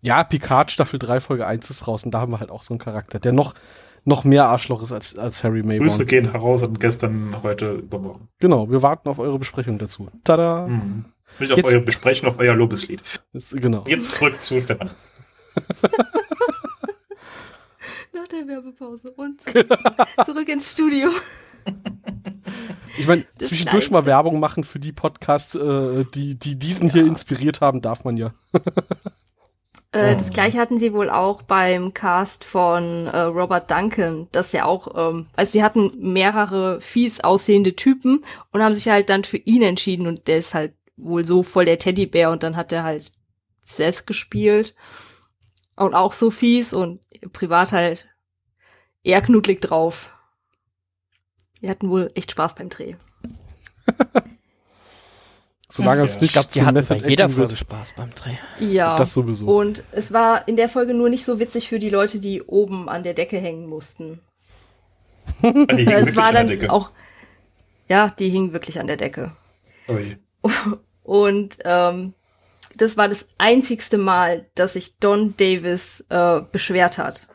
ja, Picard Staffel 3 Folge 1 ist raus und da haben wir halt auch so einen Charakter, der noch noch mehr Arschloch ist als, als Harry Grüße Mayborn. gehen heraus an gestern, heute, übermorgen. Genau, wir warten auf eure Besprechung dazu. Tada! Mhm. Nicht auf Jetzt- euer Besprechen, auf euer Lobeslied. Das, genau. Jetzt zurück zu Stefan. Nach der Werbepause und zurück, zurück ins Studio. Ich meine, zwischendurch mal Werbung machen für die Podcasts, äh, die, die diesen hier inspiriert haben, darf man ja. Äh, Oh. Das gleiche hatten sie wohl auch beim Cast von äh, Robert Duncan, dass ja auch, ähm, also sie hatten mehrere fies aussehende Typen und haben sich halt dann für ihn entschieden und der ist halt wohl so voll der Teddybär und dann hat er halt Seth gespielt und auch so fies und privat halt eher knuddelig drauf. Wir hatten wohl echt Spaß beim Dreh. Solange Ja. es nicht Ich glaube, die zu hatten Method bei jeder Folge wird. Spaß beim Dreh. Ja. Das sowieso. Und es war in der Folge nur nicht so witzig für die Leute, die oben an der Decke hängen mussten. Die es war an der dann Decke. auch, ja, die hingen wirklich an der Decke. Ui. Und ähm, das war das einzigste Mal, dass sich Don Davis äh, beschwert hat.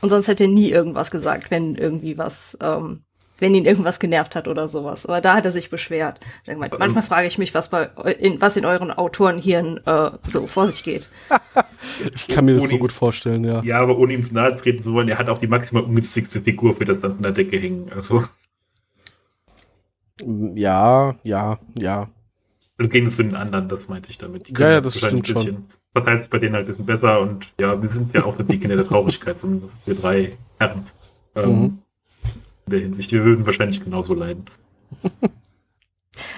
Und sonst hätte er nie irgendwas gesagt, wenn irgendwie was, ähm, wenn ihn irgendwas genervt hat oder sowas. Aber da hat er sich beschwert. Er manchmal frage ich mich, was bei in, was in euren Autorenhirn äh, so vor sich geht. Ich kann mir das so gut vorstellen, ja. Ja, aber ohne ihm zu nahe treten zu wollen, er hat auch die maximal ungünstigste Figur für das dann an der Decke hängen. Also, Ja, ja, ja. im Gegensatz zu den anderen, das meinte ich damit. Die Ja, ja, das stimmt ein bisschen, verteilt sich bei denen halt ein bisschen besser und ja, wir sind ja auch die Kinder der Traurigkeit, zumindest wir drei Herren. Ähm, Mhm. Der Hinsicht, wir würden wahrscheinlich genauso leiden.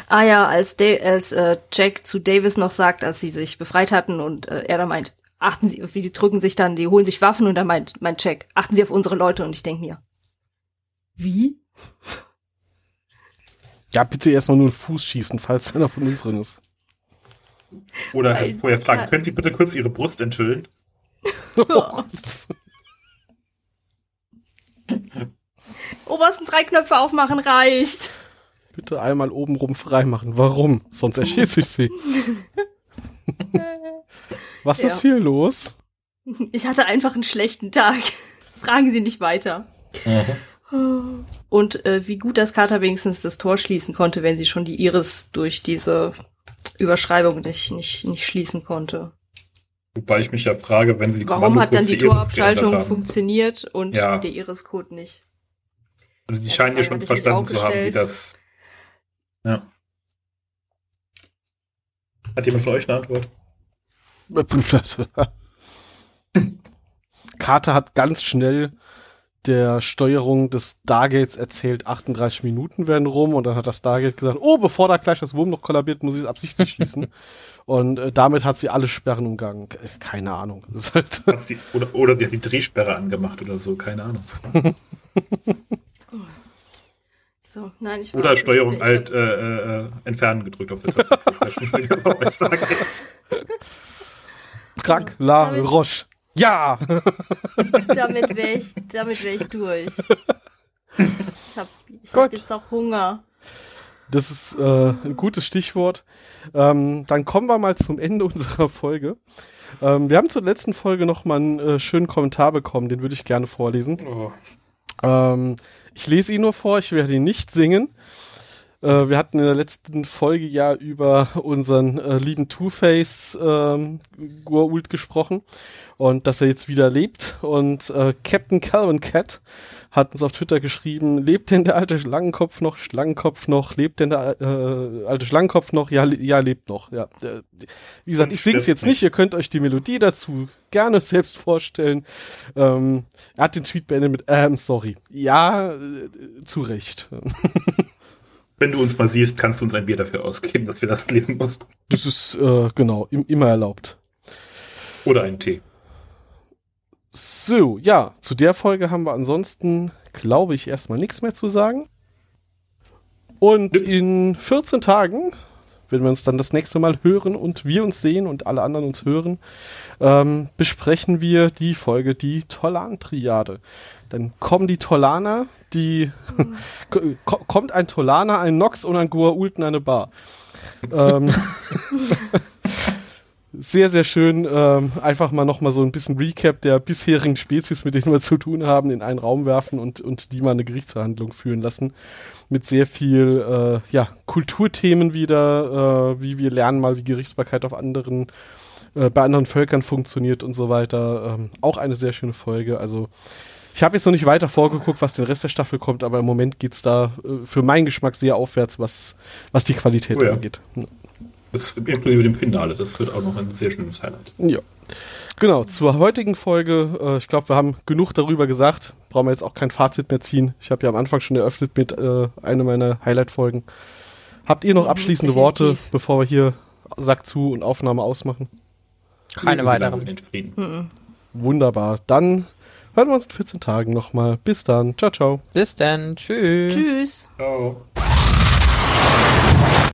Ah ja, als, Da- als äh, Jack zu Davis noch sagt, als sie sich befreit hatten und äh, er dann meint, achten Sie, wie die drücken sich dann, die holen sich Waffen und dann meint, meint Jack, achten Sie auf unsere Leute und ich denke mir, wie? Ja, bitte erstmal nur einen Fuß schießen, falls einer von unseren ist. Oder halt Alter. vorher fragen, können Sie bitte kurz Ihre Brust enthüllen? Obersten drei Knöpfe aufmachen reicht. Bitte einmal obenrum freimachen. Warum? Sonst erschieße ich sie. Was Ja. ist hier los? Ich hatte einfach einen schlechten Tag. Fragen Sie nicht weiter. Und äh, wie gut das Carter wenigstens das Tor schließen konnte, wenn sie schon die Iris durch diese Überschreibung nicht, nicht, nicht schließen konnte. Wobei ich mich ja frage, wenn Sie die Warum hat dann die Torabschaltung funktioniert und Ja. der Iris-Code nicht? Also die Ja, scheinen ja schon verstanden zu haben, wie das. Ja. Hat jemand von euch eine Antwort? Carter hat ganz schnell der Steuerung des Stargates erzählt, 38 Minuten werden rum und dann hat das Stargate gesagt, oh, bevor da gleich das Wurm noch kollabiert, muss ich es absichtlich schießen. und äh, damit hat sie alle Sperren umgangen. K- Keine Ahnung. Halt die, oder, oder sie hat die Drehsperre angemacht oder so, keine Ahnung. So, nein, ich Oder Steuerung ich- alt äh, äh, entfernen gedrückt auf der Tastatur. Krank, la, Damit- Roche. Ja! Damit wäre ich, damit wär ich durch. Ich hab, ich hab jetzt auch Hunger. Das ist äh, ein gutes Stichwort. Ähm, dann kommen wir mal zum Ende unserer Folge. Ähm, wir haben zur letzten Folge noch mal einen äh, schönen Kommentar bekommen, den würde ich gerne vorlesen. Oh. Ähm, ich lese ihn nur vor, ich werde ihn nicht singen. Äh, wir hatten in der letzten Folge ja über unseren äh, lieben Two-Face ähm, Goa'uld gesprochen und dass er jetzt wieder lebt. Und äh, Captain Calvin Cat hat uns auf Twitter geschrieben, lebt denn der alte Schlangenkopf noch? Schlangenkopf noch? Lebt denn der äh, alte Schlangenkopf noch? Ja, le ja, lebt noch. Ja, wie gesagt, ich sing's jetzt nicht. Ihr könnt euch die Melodie dazu gerne selbst vorstellen. Ähm, er hat den Tweet beendet mit, ähm, sorry. Ja, äh, zu Recht. Wenn du uns mal siehst, kannst du uns ein Bier dafür ausgeben, dass wir das lesen mussten. Das ist, äh, genau, im, immer erlaubt. Oder einen Tee. So, ja, zu der Folge haben wir ansonsten, glaube ich, erstmal nichts mehr zu sagen. Und in 14 Tagen, wenn wir uns dann das nächste Mal hören und wir uns sehen und alle anderen uns hören, ähm, besprechen wir die Folge Die Tolan-Triade. Dann kommen die Tolaner, die ko kommt ein Tolaner, ein Nox und ein Goa'uld in eine Bar. ähm, sehr, sehr schön. Ähm, einfach mal noch mal so ein bisschen Recap der bisherigen Spezies, mit denen wir zu tun haben, in einen Raum werfen und, und die mal eine Gerichtsverhandlung führen lassen. Mit sehr viel äh, ja, Kulturthemen wieder, äh, wie wir lernen mal, wie Gerichtsbarkeit auf anderen, äh, bei anderen Völkern funktioniert und so weiter. Ähm, auch eine sehr schöne Folge. Also Ich habe jetzt noch nicht weiter vorgeguckt, was den Rest der Staffel kommt, aber im Moment geht's da äh, für meinen Geschmack sehr aufwärts, was, was die Qualität Oh ja. angeht. Das inklusive dem Finale. Das wird auch noch ein sehr schönes Highlight. Ja. Genau, zur heutigen Folge, äh, ich glaube, wir haben genug darüber gesagt. Brauchen wir jetzt auch kein Fazit mehr ziehen. Ich habe ja am Anfang schon eröffnet mit äh, einer meiner Highlight-Folgen. Habt ihr noch Mhm, abschließende Worte, definitiv. bevor wir hier Sack zu und Aufnahme ausmachen? Keine weiteren. in Frieden. Mhm. Wunderbar. Dann hören wir uns in 14 Tagen nochmal. Bis dann. Ciao, ciao. Bis dann. Tschüss. Tschüss. Ciao.